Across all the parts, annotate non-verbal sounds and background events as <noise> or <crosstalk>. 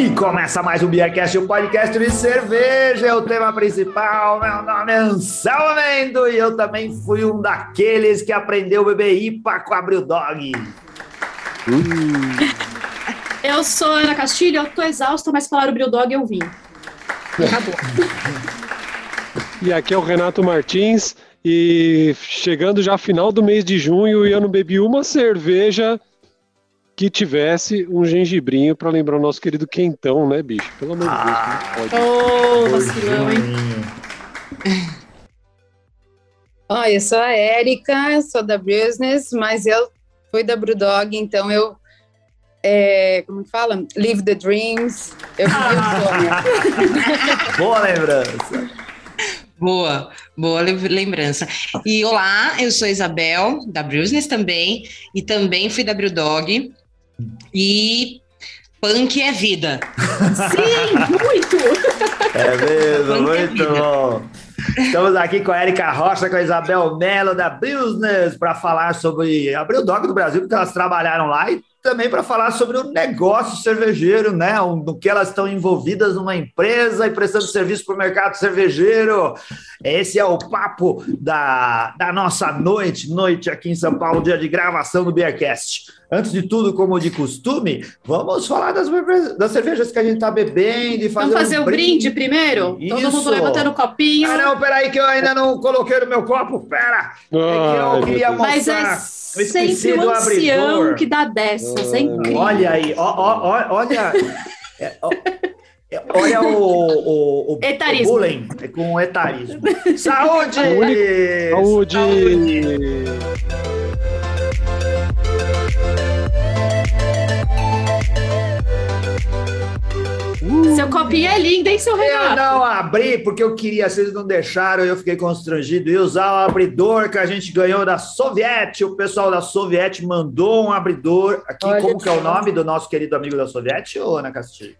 E começa mais um Beercast, o um podcast de cerveja, é o tema principal. Meu nome é Anselmo Mendo e eu também fui um daqueles que aprendeu a beber IPA com a Abril Dog. Eu sou Ana Castilho, eu tô exausta, mas falaram Bril Dog eu vim. Acabou. E aqui é o Renato Martins e chegando já final do mês de junho e eu não bebi uma cerveja que tivesse um gengibrinho para lembrar o nosso querido quentão, né, bicho? Pelo amor de Deus, não pode. Ô, oh, vacilão, hein? Ó, eu sou a Érica, sou da Business, mas eu fui da Brewdog, então eu é, como que fala? Live the Dreams. Eu vivi o sonho. Boa lembrança. Boa, boa lembrança. E olá, eu sou Isabel, da Business também, e também fui da Brewdog. E punk é vida. Sim, muito! É mesmo, punk é muito é bom. Estamos aqui com a Erika Rocha, com a Isabel Mello da Business, para falar sobre a Brewdog do Brasil, porque elas trabalharam lá e também para falar sobre o negócio cervejeiro, né? No que elas estão envolvidas numa empresa e prestando serviço para o mercado cervejeiro. Esse é o papo da, da nossa noite, noite aqui em São Paulo, dia de gravação do Beercast. Antes de tudo, como de costume, vamos falar das, das cervejas que a gente está bebendo e fazer Vamos fazer um o brinde, brinde primeiro? Isso. Todo mundo levantando o copinho. Ah, não, peraí que eu ainda não coloquei no meu copo, pera! é que eu queria mostrar... Mas é sempre o ancião que dá dessas, é incrível. Olha aí, ó, ó, olha. É, ó, é, olha o, o, o, etarismo. o bullying com o etarismo. Saúde! Saúde! Saúde! Uh, seu copinho é lindo, hein, seu Renato? Eu não abri porque eu queria, vocês não deixaram, eu fiquei constrangido. E usar o abridor que a gente ganhou da Soviet. O pessoal da Soviet mandou um abridor aqui. Olha como que é o nome do nosso querido amigo da Soviet, ô Ana Castilho?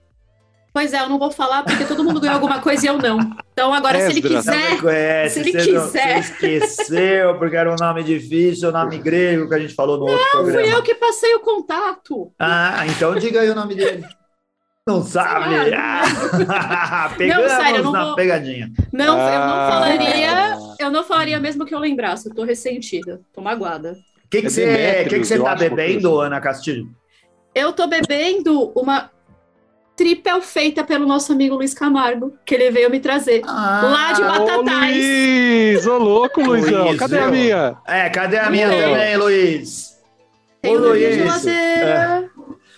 Pois é, eu não vou falar porque todo mundo ganhou alguma coisa e eu não. Então agora, se ele quiser, conhece, se ele você quiser, não, você esqueceu porque era um nome difícil, o um nome grego que a gente falou no não, outro programa. Não, fui eu que passei o contato. Ah, então diga aí o nome dele. Não sabe? Ah, <laughs> pegamos não, sério, não na vou... pegadinha. Não, ah. eu não ah. falaria, eu não falaria mesmo que eu lembrasse. Eu tô ressentida, tô magoada. O que, que, você, que, que você tá bebendo, Ana Castilho? Eu tô bebendo uma triple feita pelo nosso amigo Luiz Camargo, que ele veio me trazer. Ah, lá de Batatais. Ô, Luiz! Ô, louco, Luizão. Luiz, cadê a minha? É, cadê a minha também, Luiz? Tem Ô, Luiz. É.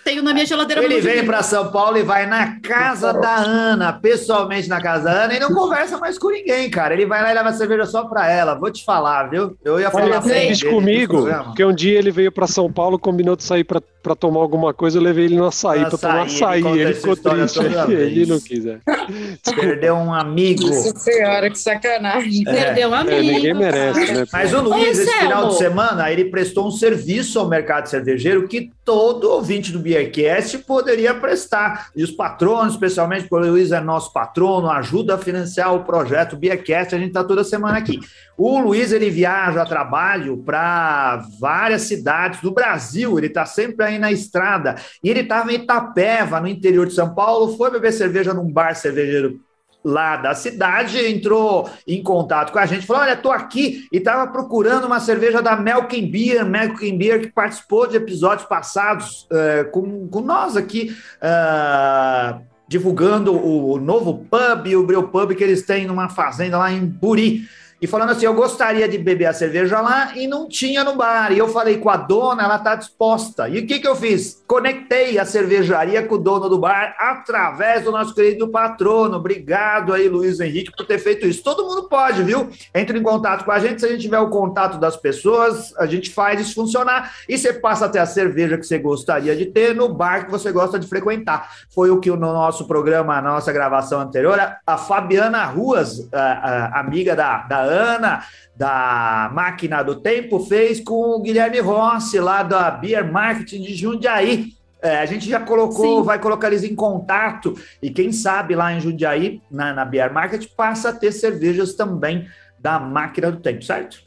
Tenho na minha geladeira. Ele vem para São Paulo e vai na casa da Ana, pessoalmente na casa da Ana, e não conversa mais com ninguém, cara. Ele vai lá e leva cerveja só para ela. Vou te falar, viu? Eu ia falar Olha, fez comigo, porque um dia ele veio para São Paulo, combinou de sair para tomar alguma coisa, eu levei ele no açaí para tomar açaí. Ele, ele ficou triste. ele não quiser. <laughs> Perdeu um amigo. Nossa senhora, que sacanagem. É. Perdeu um amigo. É, ninguém merece, né? Mas o Luiz, esse final de semana, ele prestou um serviço ao mercado cervejeiro que todo ouvinte do Beercast poderia prestar. E os patronos, especialmente, porque o Luiz é nosso patrono, ajuda a financiar o projeto Beercast, a gente está toda semana aqui. O Luiz, ele viaja a trabalho para várias cidades do Brasil, ele está sempre aí na estrada. E ele estava em Itapeva, no interior de São Paulo, foi beber cerveja num bar cervejeiro lá da cidade entrou em contato com a gente, falou: Olha, estou aqui e estava procurando uma cerveja da Melkin Beer, Melkin Beer, que participou de episódios passados uh, com, com nós aqui. Uh, divulgando o, o novo pub, o Breu Pub que eles têm numa fazenda lá em Buri e falando assim: eu gostaria de beber a cerveja lá e não tinha no bar. E eu falei com a dona, ela está disposta. E o que, que eu fiz? Conectei a cervejaria com o dono do bar através do nosso querido patrono. Obrigado aí, Luiz Henrique, por ter feito isso. Todo mundo pode, viu? Entre em contato com a gente. Se a gente tiver o contato das pessoas, a gente faz isso funcionar. E você passa até a cerveja que você gostaria de ter no bar que você gosta de frequentar. Foi o que no nosso programa, na nossa gravação anterior, a Fabiana Ruas, a, a amiga da, da Ana, da Máquina do Tempo, fez com o Guilherme Rossi, lá da Beer Marketing de Jundiaí. É, a gente já colocou, Sim. vai colocar eles em contato, e quem sabe lá em Jundiaí, na, na Beer Market, passa a ter cervejas também da Máquina do Tempo, certo?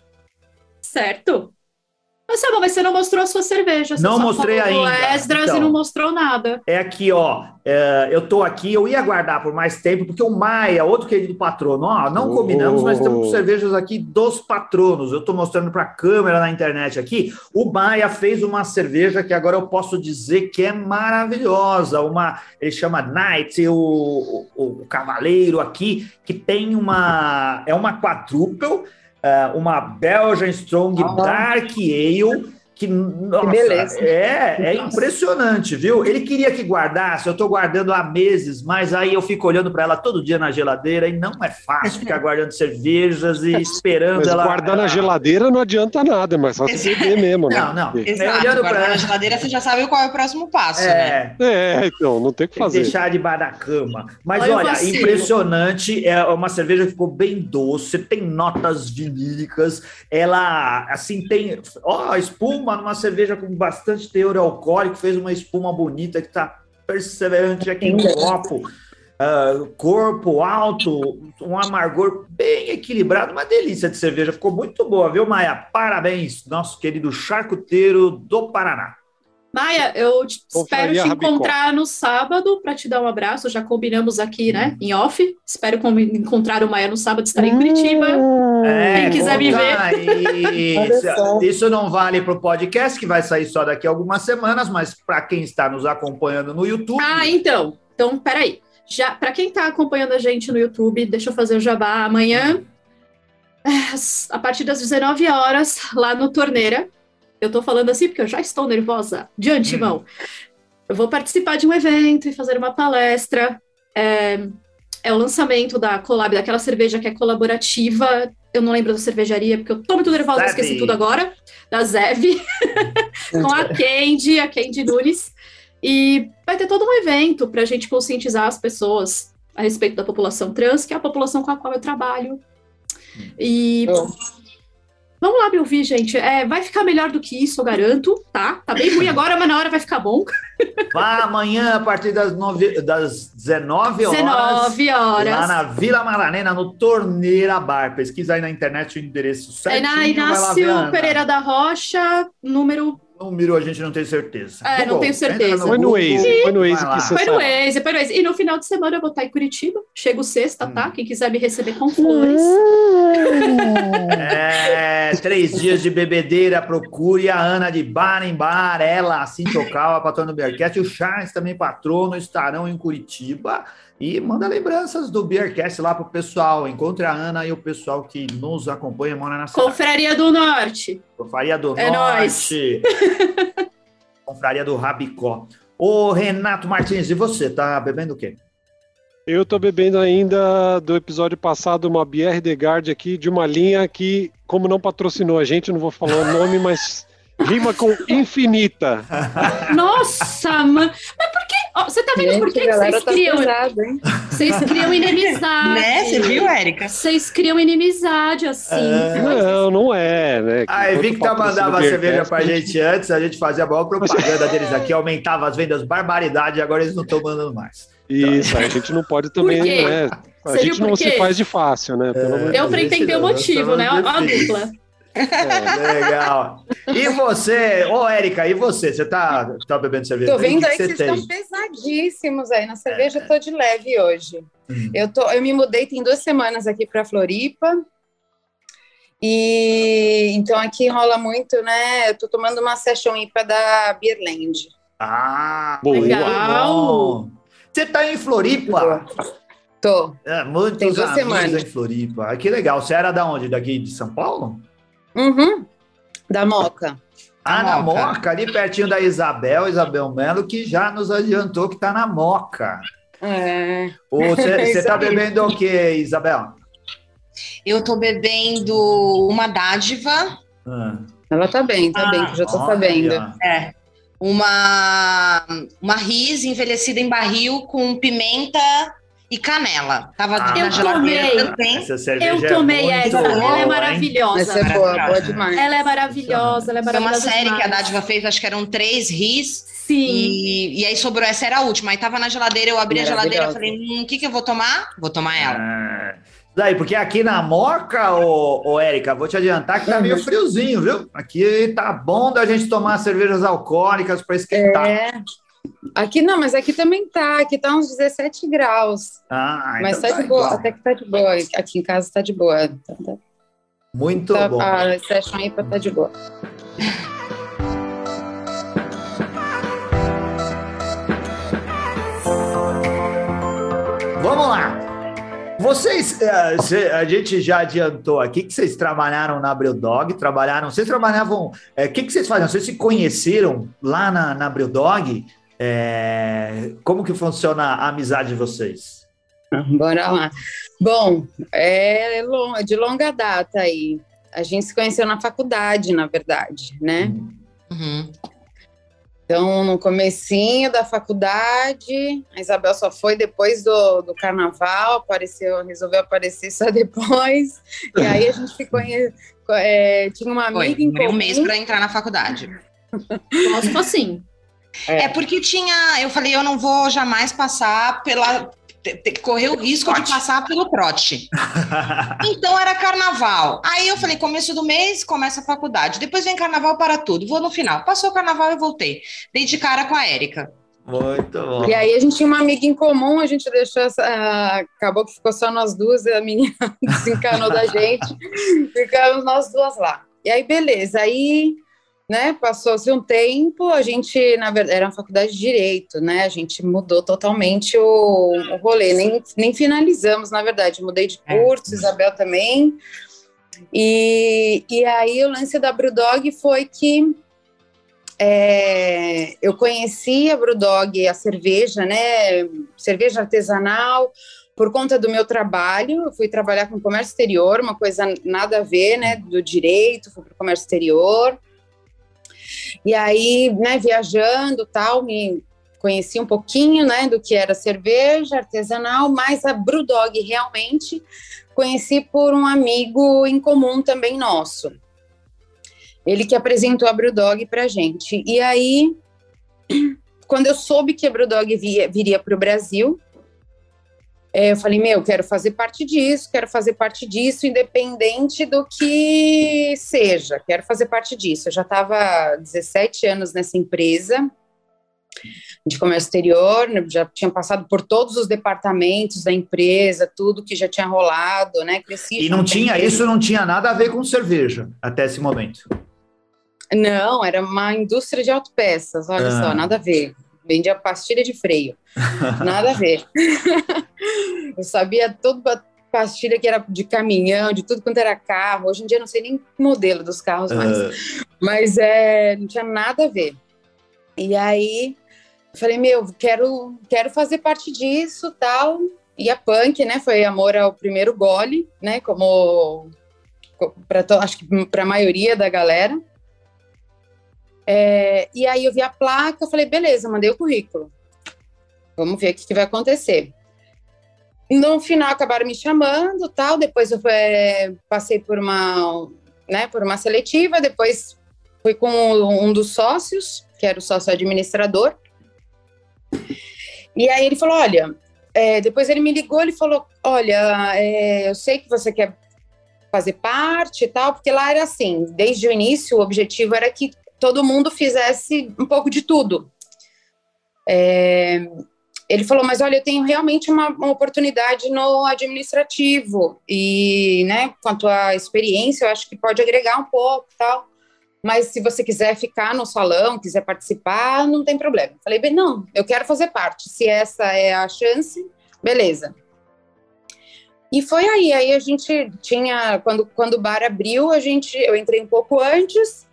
Certo. Mas tá bom, mas você não mostrou a sua cerveja. Você não mostrei falou ainda. Esdras então, e não mostrou nada. É aqui, ó. É, eu tô aqui, eu ia guardar por mais tempo, porque o Maia, outro querido patrono, ó, não oh. combinamos, mas temos cervejas aqui dos patronos. Eu tô mostrando para a câmera na internet aqui. O Maia fez uma cerveja que agora eu posso dizer que é maravilhosa. Uma, ele chama Knight, o, o, o cavaleiro aqui, que tem uma. É uma quadruple uma Belgian Strong ah, Dark Ale que, nossa, que beleza. É, é impressionante, viu? Ele queria que guardasse, eu estou guardando há meses, mas aí eu fico olhando para ela todo dia na geladeira e não é fácil ficar guardando <laughs> cervejas e esperando mas ela. Guardar na geladeira não adianta nada, mas só se beber mesmo, né? Não, não. Exato, olhando guardar pra... na geladeira você já sabe qual é o próximo passo, é. né? É, então, não tem o que fazer. deixar debaixo da cama. Mas olha, olha impressionante, é uma cerveja que ficou bem doce, tem notas vinílicas, ela, assim, tem, ó, espuma espuma numa cerveja com bastante teor alcoólico, fez uma espuma bonita que está perseverante aqui no copo. Uh, corpo alto, um amargor bem equilibrado, uma delícia de cerveja. Ficou muito boa, viu, Maia? Parabéns, nosso querido charcuteiro do Paraná. Maia, eu te, espero te encontrar no sábado para te dar um abraço. Já combinamos aqui, né, em off. Espero encontrar o Maia no sábado, estarei em Curitiba. É, Quem quiser me ver. Isso, isso não vale para o podcast, que vai sair só daqui a algumas semanas, mas para quem está nos acompanhando no YouTube. Ah, então. Então, peraí. Já, para quem está acompanhando a gente no YouTube, deixa eu fazer o jabá amanhã. A partir das 19 horas, lá no Torneira, eu tô falando assim porque eu já estou nervosa de antemão. Hum. Eu vou participar de um evento e fazer uma palestra. É, é o lançamento da collab, daquela cerveja que é colaborativa. Eu não lembro da cervejaria, porque eu tô muito nervosa, Zev. esqueci tudo agora. Da Zev, <laughs> com a Candy, a Candy Nunes. E vai ter todo um evento para a gente conscientizar as pessoas a respeito da população trans, que é a população com a qual eu trabalho. E oh. Vamos lá me ouvir, gente. É, vai ficar melhor do que isso, eu garanto, tá? Tá bem ruim agora, mas na hora vai ficar bom. Vá amanhã, a partir das, nove, das 19 horas. 19 horas. Lá na Vila Maranena, no Torneira Bar. Pesquisa aí na internet o endereço certinho. É na Inácio Pereira da Rocha, número número a gente não tem certeza. É, Google, não tenho certeza. Foi no Waze, foi no Waze que você Foi no Waze, foi no Waze. E no final de semana eu vou estar em Curitiba. Chego sexta, tá? hum. tá? Quem quiser me receber com flores. É, três dias de bebedeira, procure a Ana de bar em bar, ela, assim tocava, patrona do Bearcat, o Charles também patrono, estarão em Curitiba. E manda lembranças do Beercast lá pro pessoal. Encontre a Ana e o pessoal que nos acompanha, mora na cidade. Confraria do Norte. Confraria do é Norte. <laughs> Confraria do Rabicó. Ô, Renato Martins, e você? Tá bebendo o quê? Eu tô bebendo ainda do episódio passado uma BR de Guard aqui, de uma linha que, como não patrocinou a gente, não vou falar o nome, mas rima com infinita. Nossa, mano. Mas por que Oh, você tá vendo Gente, por que, que vocês tá criam? Pesado, vocês criam inimizade. né? Você viu, Érica? Vocês criam inimizade, assim. É... Não, não é, né? A Evicta mandava a cerveja pra gente antes, a gente fazia a maior propaganda deles aqui, aumentava as vendas barbaridade e agora eles não estão mandando mais. Isso, a gente não pode também, né? A gente não se faz de fácil, né? Pelo é, Deu pra entender o motivo, né? Ó a dupla. É, legal. E você, ô Érica, e você? Você tá, tá bebendo cerveja? Tô vendo aí que vocês estão pesadíssimos aí na cerveja, é. tô de leve hoje. Hum. Eu, tô, eu me mudei tem duas semanas aqui para Floripa. E então aqui rola muito, né? Eu tô tomando uma session IPA da Beerland. Ah, legal. Você tá em Floripa? Tô. É, muitos Tem duas semanas em Floripa. Ah, que legal. Você era da onde? Daqui de São Paulo? Uhum. Da Moca. Ah, na Moca. Moca, ali pertinho da Isabel, Isabel Melo, que já nos adiantou que está na Moca. É. Você está <laughs> bebendo o que, Isabel? Eu estou bebendo uma dádiva. Ah. Ela tá bem, tá ah, bem, que eu já tô sabendo. É. Uma, uma ris envelhecida em barril com pimenta e canela. Tava ah, na geladeira também. eu é tomei é essa. Boa, ela é maravilhosa. Essa é boa, boa demais. Ela é maravilhosa, ela é maravilhosa. Foi uma série demais. que a Dádiva fez, acho que eram três ris. Sim. E, e aí sobrou, essa era a última. Aí tava na geladeira, eu abri a geladeira e falei, hum, o que que eu vou tomar? Vou tomar ela. Ah, Daí, porque aqui na Moca, ô, ô Érica, vou te adiantar que tá meio friozinho, viu? Aqui tá bom da gente tomar cervejas alcoólicas para esquentar. É. Aqui não, mas aqui também tá. Aqui tá uns 17 graus. Ah, mas então tá, de boa, até que tá de boa. Aqui em casa tá de boa. Tá, tá, Muito tá, bom. A session aí tá de boa. <laughs> Vamos lá. Vocês, eh, a gente já adiantou aqui que vocês trabalharam na Brewdog, trabalharam, vocês trabalhavam, eh, o que, que vocês faziam? Vocês se conheceram lá na, na Brewdog? Eh, como que funciona a amizade de vocês? Bora lá. Bom, é de longa data aí. A gente se conheceu na faculdade, na verdade, né? Uhum. Então, no comecinho da faculdade, a Isabel só foi depois do, do carnaval, apareceu, resolveu aparecer só depois. E aí a gente ficou é, tinha uma Foi, amiga em demorei um comum. mês para entrar na faculdade. Gosto assim. É. porque tinha, eu falei, eu não vou jamais passar pela correr o risco de passar pelo trote. <laughs> Então era carnaval. Aí eu falei, começo do mês, começa a faculdade. Depois vem carnaval para tudo. Vou no final. Passou o carnaval eu voltei. Dei de cara com a Érica. Muito bom. E aí a gente tinha uma amiga em comum, a gente deixou essa. ah, acabou que ficou só nós duas, e a menina <laughs> desencanou da gente. <laughs> Ficamos nós duas lá. E aí, beleza. Aí, né, passou-se um tempo, a gente, na verdade, era uma faculdade de Direito, né? A gente mudou totalmente o, o rolê, nem, nem finalizamos, na verdade. Mudei de É. curso, Isabel também. E, e aí o lance da Brewdog foi que é, eu conheci a Brewdog, a cerveja, né? Cerveja artesanal, por conta do meu trabalho. Eu fui trabalhar com comércio exterior, uma coisa nada a ver, né? Do direito, fui para o comércio exterior. E aí, né, viajando tal, me conheci um pouquinho, né, do que era cerveja artesanal, mas a Brewdog realmente conheci por um amigo em comum também nosso. Ele que apresentou a Brewdog pra gente. E aí, <clears throat> quando eu soube que a Brewdog viria para o Brasil, eh, eu falei, meu, quero fazer parte disso, quero fazer parte disso, independente do que seja, quero fazer parte disso. Eu já estava 17 anos nessa empresa de comércio exterior, né, já tinha passado por todos os departamentos da empresa, tudo que já tinha rolado, né? Cresci E não tinha empresa. isso, não tinha nada a ver com cerveja até esse momento. Não, era uma indústria de autopeças, olha Ah. só, nada a ver. Vendia pastilha de freio, <laughs> nada a ver. eu sabia toda pastilha que era de caminhão, de tudo quanto era carro. Hoje em dia eu não sei nem o modelo dos carros mais, Ah, mas é, não tinha nada a ver. E aí eu falei, meu, quero, quero fazer parte disso, tal. E a punk, né, foi amor ao primeiro gole, né, como para acho que para a maioria da galera. É, e aí eu vi a placa, eu falei, beleza, mandei o currículo. Vamos ver o que, que vai acontecer. No final acabaram me chamando, tal. Depois eu é, passei por uma, né, por uma seletiva. Depois fui com um dos sócios, que era o sócio administrador. E aí ele falou, olha, é, depois ele me ligou, ele falou, olha, é, eu sei que você quer fazer parte e tal, porque lá era assim, desde o início o objetivo era que todo mundo fizesse um pouco de tudo. É, ele falou, mas olha, eu tenho realmente uma, uma, oportunidade no administrativo e, né, quanto à experiência, eu acho que pode agregar um pouco tal, mas se você quiser ficar no salão, quiser participar, não tem problema. Falei, bem, não, eu quero fazer parte, se essa é a chance, beleza. E foi aí, aí a gente tinha, quando, quando o bar abriu, a gente, eu entrei um pouco antes,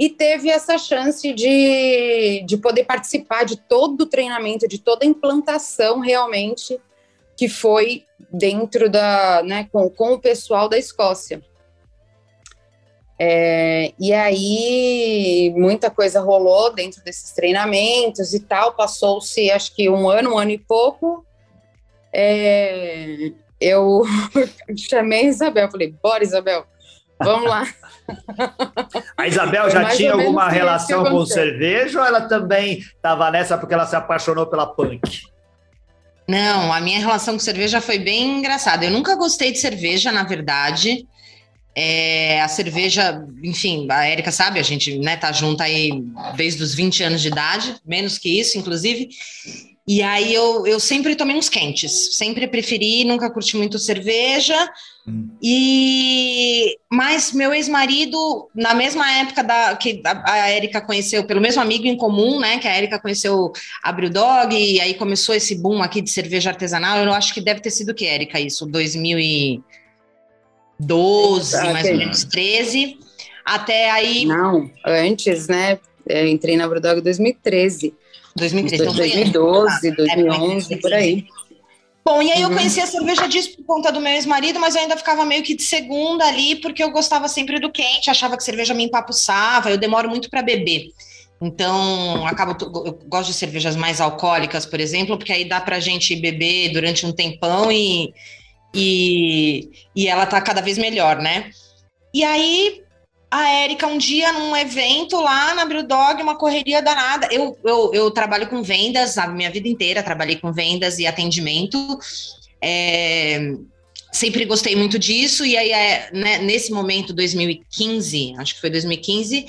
e teve essa chance de, de poder participar de todo o treinamento, de toda a implantação realmente que foi dentro da, né, com, com o pessoal da Escócia. É, e aí muita coisa rolou dentro desses treinamentos e tal, passou-se acho que um ano, um ano e pouco. É, eu <laughs> chamei a Isabel, falei, bora Isabel, vamos lá. A Isabel já Mais tinha alguma relação com cerveja ou ela também estava nessa porque ela se apaixonou pela punk? Não, a minha relação com cerveja foi bem engraçada. Eu nunca gostei de cerveja, na verdade. É, a cerveja, enfim, a Érica sabe, a gente né, tá junto aí desde os 20 anos de idade, menos que isso, inclusive. E aí eu, eu sempre tomei uns quentes, sempre preferi, nunca curti muito cerveja. Hum. E mas meu ex-marido, na mesma época da que a, Érica conheceu, pelo mesmo amigo em comum, né? Que a Érica conheceu a Dog, e aí começou esse boom aqui de cerveja artesanal. Eu acho que deve ter sido que, Érica, isso, 2012, ah, mais ou menos, 13. Até aí. Não, antes, né? Eu entrei na Brewdog em 2013. 2013, 2012, 2011, por aí. Bom, e aí eu uhum. conheci a cerveja disso por conta do meu ex-marido, mas eu ainda ficava meio que de segunda ali, porque eu gostava sempre do quente, achava que cerveja me empapuçava, eu demoro muito para beber. Então, acabo, eu gosto de cervejas mais alcoólicas, por exemplo, porque aí dá pra gente beber durante um tempão e, e, e ela tá cada vez melhor, né? E aí, a Érica um dia num evento lá na Brewdog, uma correria danada. Eu, eu, eu trabalho com vendas a minha vida inteira, trabalhei com vendas e atendimento. É, sempre gostei muito disso, e aí, é, né, nesse momento, 2015, acho que foi 2015,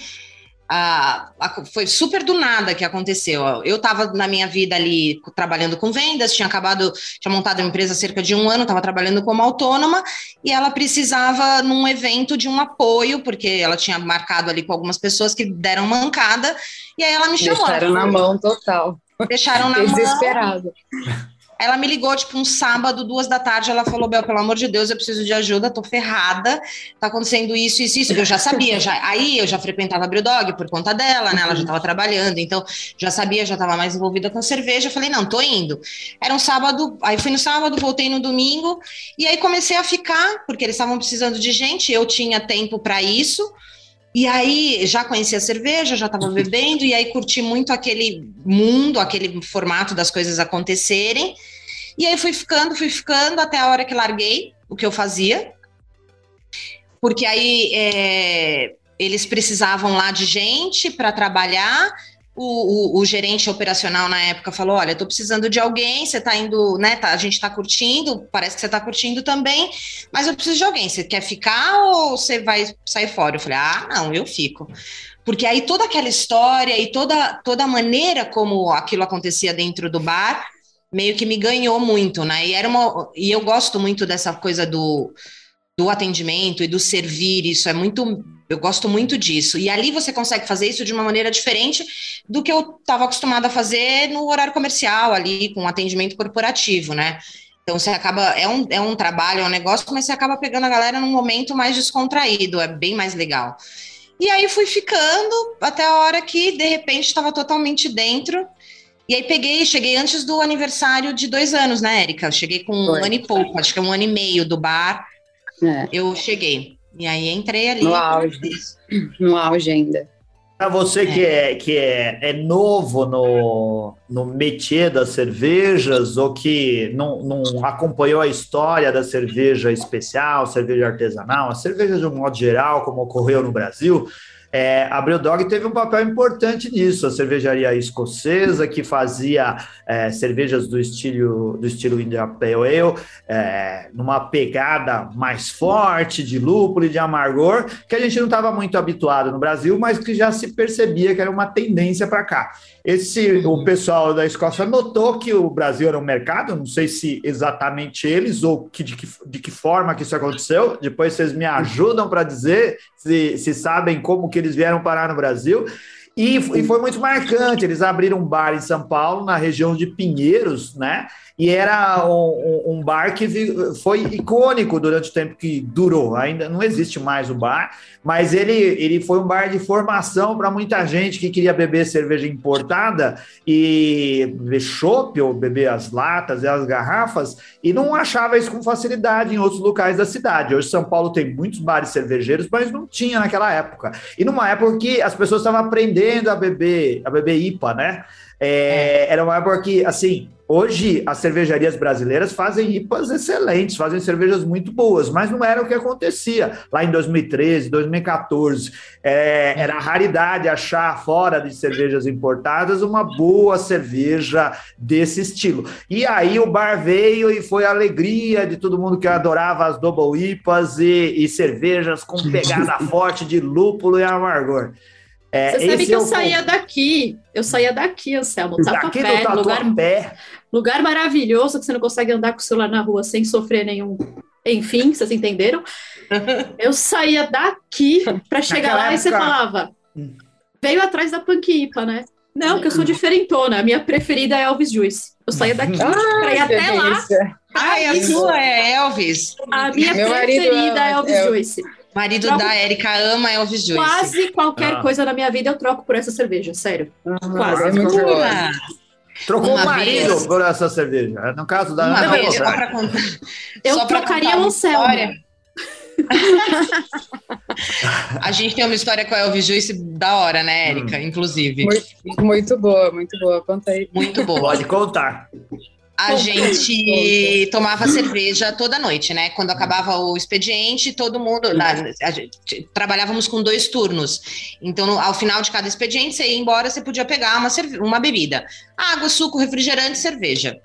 a, a, foi super do nada que aconteceu. Eu estava na minha vida ali trabalhando com vendas, tinha acabado, tinha montado uma empresa há cerca de um ano, estava trabalhando como autônoma e ela precisava num evento de um apoio, porque ela tinha marcado ali com algumas pessoas que deram mancada, e aí ela me chamou. Deixaram na mão total. Deixaram na mão. Desesperado. Ela me ligou, tipo, um sábado, duas da tarde, ela falou, Bel, pelo amor de Deus, eu preciso de ajuda, tô ferrada, tá acontecendo isso, isso, isso. Eu já sabia, já. Aí eu já frequentava a Brewdog por conta dela, né? Ela já tava trabalhando, então já sabia, já tava mais envolvida com cerveja. Eu falei, não, tô indo. Era um sábado, aí fui no sábado, voltei no domingo, e aí comecei a ficar, porque eles estavam precisando de gente, eu tinha tempo para isso. E aí já conhecia a cerveja, já estava bebendo, e aí curti muito aquele mundo, aquele formato das coisas acontecerem. E aí fui ficando, fui ficando até a hora que larguei o que eu fazia. Porque aí é, eles precisavam lá de gente para trabalhar. O, o, o, gerente operacional na época falou: Olha, estou precisando de alguém, você está indo, né? Tá, a gente está curtindo, parece que você está curtindo também, mas eu preciso de alguém. Você quer ficar ou você vai sair fora? Eu falei: Ah, não, eu fico. Porque aí toda aquela história e toda, toda a maneira como aquilo acontecia dentro do bar meio que me ganhou muito, né? E era uma e eu gosto muito dessa coisa do do atendimento e do servir, isso é muito eu gosto muito disso. E ali você consegue fazer isso de uma maneira diferente do que eu estava acostumada a fazer no horário comercial ali com atendimento corporativo, né? Então você acaba é um, é um trabalho, é um negócio, mas você acaba pegando a galera num momento mais descontraído, é bem mais legal. E aí fui ficando até a hora que de repente estava totalmente dentro e aí peguei, cheguei antes do aniversário de dois anos, né, Érica? cheguei com Foi. um ano e pouco, acho que é um ano e meio do bar. É. Eu cheguei. E aí entrei ali. No auge. No auge ainda. Para você é. que, é, que é, é novo no, no métier das cervejas ou que não, não acompanhou a história da cerveja especial, cerveja artesanal, a cerveja de um modo geral, como ocorreu no Brasil, é, a Brewdog teve um papel importante nisso, a cervejaria escocesa que fazia é, cervejas do estilo do estilo India Pale Ale, é, numa pegada mais forte de lúpulo e de amargor, que a gente não estava muito habituado no Brasil, mas que já se percebia que era uma tendência para cá. Esse o pessoal da Escócia notou que o Brasil era um mercado, não sei se exatamente eles ou que, de, que, de que forma que isso aconteceu. Depois vocês me ajudam para dizer se, se sabem como que eles vieram parar no Brasil. E, e, foi muito marcante. Eles abriram um bar em São Paulo, na região de Pinheiros, né? E era um, um, bar que foi icônico durante o tempo que durou. Ainda não existe mais o bar, mas ele, ele foi um bar de formação para muita gente que queria beber cerveja importada e beber chopp ou beber as latas e as garrafas e não achava isso com facilidade em outros locais da cidade. Hoje São Paulo tem muitos bares cervejeiros, mas não tinha naquela época. E numa época que as pessoas estavam aprendendo a beber, a beber IPA, né? É, era uma época que, assim, Hoje, as cervejarias brasileiras fazem IPAs excelentes, fazem cervejas muito boas, mas não era o que acontecia lá em 2013, 2014. É, era raridade achar fora de cervejas importadas uma boa cerveja desse estilo. E aí o bar veio e foi a alegria de todo mundo que adorava as double IPAs e, e cervejas com pegada forte de lúpulo e amargor. É, Você sabe que é eu saía daqui, eu saía daqui, Anselmo, daqui Tatuapé, do lugar, pé. lugar maravilhoso que você não consegue andar com o celular na rua sem sofrer nenhum. Enfim, vocês entenderam? <laughs> eu saía daqui para chegar lá época... e você falava, hum. veio atrás da Panquipa, né? Não, que eu sou diferentona. A minha preferida é Elvis Juice. Eu saía daqui <laughs> para ir até lá. Ai, a sua é Elvis. A minha Meu preferida é Elvis é... Juice. Marido troco... da Erika ama Elvis Juice. Quase qualquer ah. coisa na minha vida eu troco por essa cerveja, sério. Ah, Quase. É muito boa. Trocou uma o marido vez... por essa cerveja. No caso da Ana, vez, só pra contar. Eu só trocaria o céu. <laughs> a gente tem uma história com a Elvis Juice da hora, né, Érica? Hum. Inclusive. Muito, muito, boa, muito boa. Conta aí. Muito boa. Pode contar a gente tomava cerveja toda noite, né? Quando acabava o expediente, todo mundo. Na, gente, trabalhávamos com dois turnos. Então, no, ao final de cada expediente, você ia embora, você podia pegar uma, uma bebida: água, suco, refrigerante, cerveja.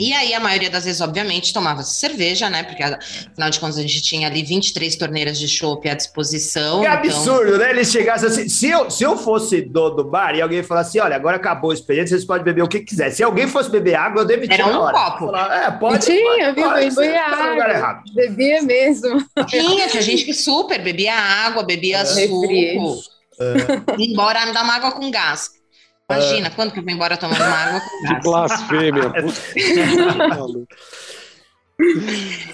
E aí, a maioria das vezes, obviamente, tomava cerveja, né? Porque, afinal de contas, a gente tinha ali 23 torneiras de chopp à disposição. Que então... absurdo, né? Eles chegassem assim. Se eu, se eu fosse do, do bar e alguém falasse assim: olha, agora acabou o expediente, vocês podem beber o que quiser. Se alguém fosse beber água, eu demitia. Era um copo. Falar, é, pode. Tinha, viu? Bebia água. Bebia mesmo. Tinha, tinha gente que super bebia água, bebia é. suco. É. Embora não dá água com gás. Imagina, uh... quando que eu vou embora tomando uma água com gás? <laughs> Que blasfêmia.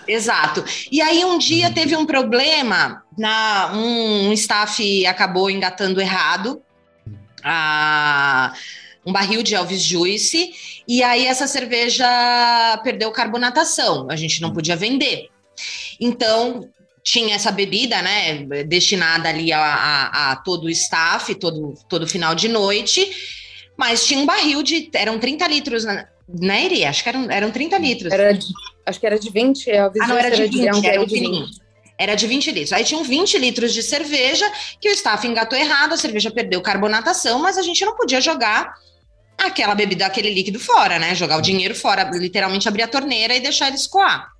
Exato. E aí um dia teve um problema, na, um, um staff acabou engatando errado a, um barril de Elvis Juice, e aí essa cerveja perdeu carbonatação, a gente não podia vender. Então, tinha essa bebida, né, destinada ali a, a, a todo o staff, todo, todo final de noite, mas tinha um barril de. Eram 30 litros, né, né Iri? Acho que eram, eram 30 litros. Era de, acho que era de 20. É, ah, não, era de 20, era, era de 20. Era de 20 litros. Aí tinham 20 litros de cerveja que o staff engatou errado, a cerveja perdeu carbonatação, mas a gente não podia jogar aquela bebida, aquele líquido fora, né? Jogar o dinheiro fora, literalmente abrir a torneira e deixar ele escoar.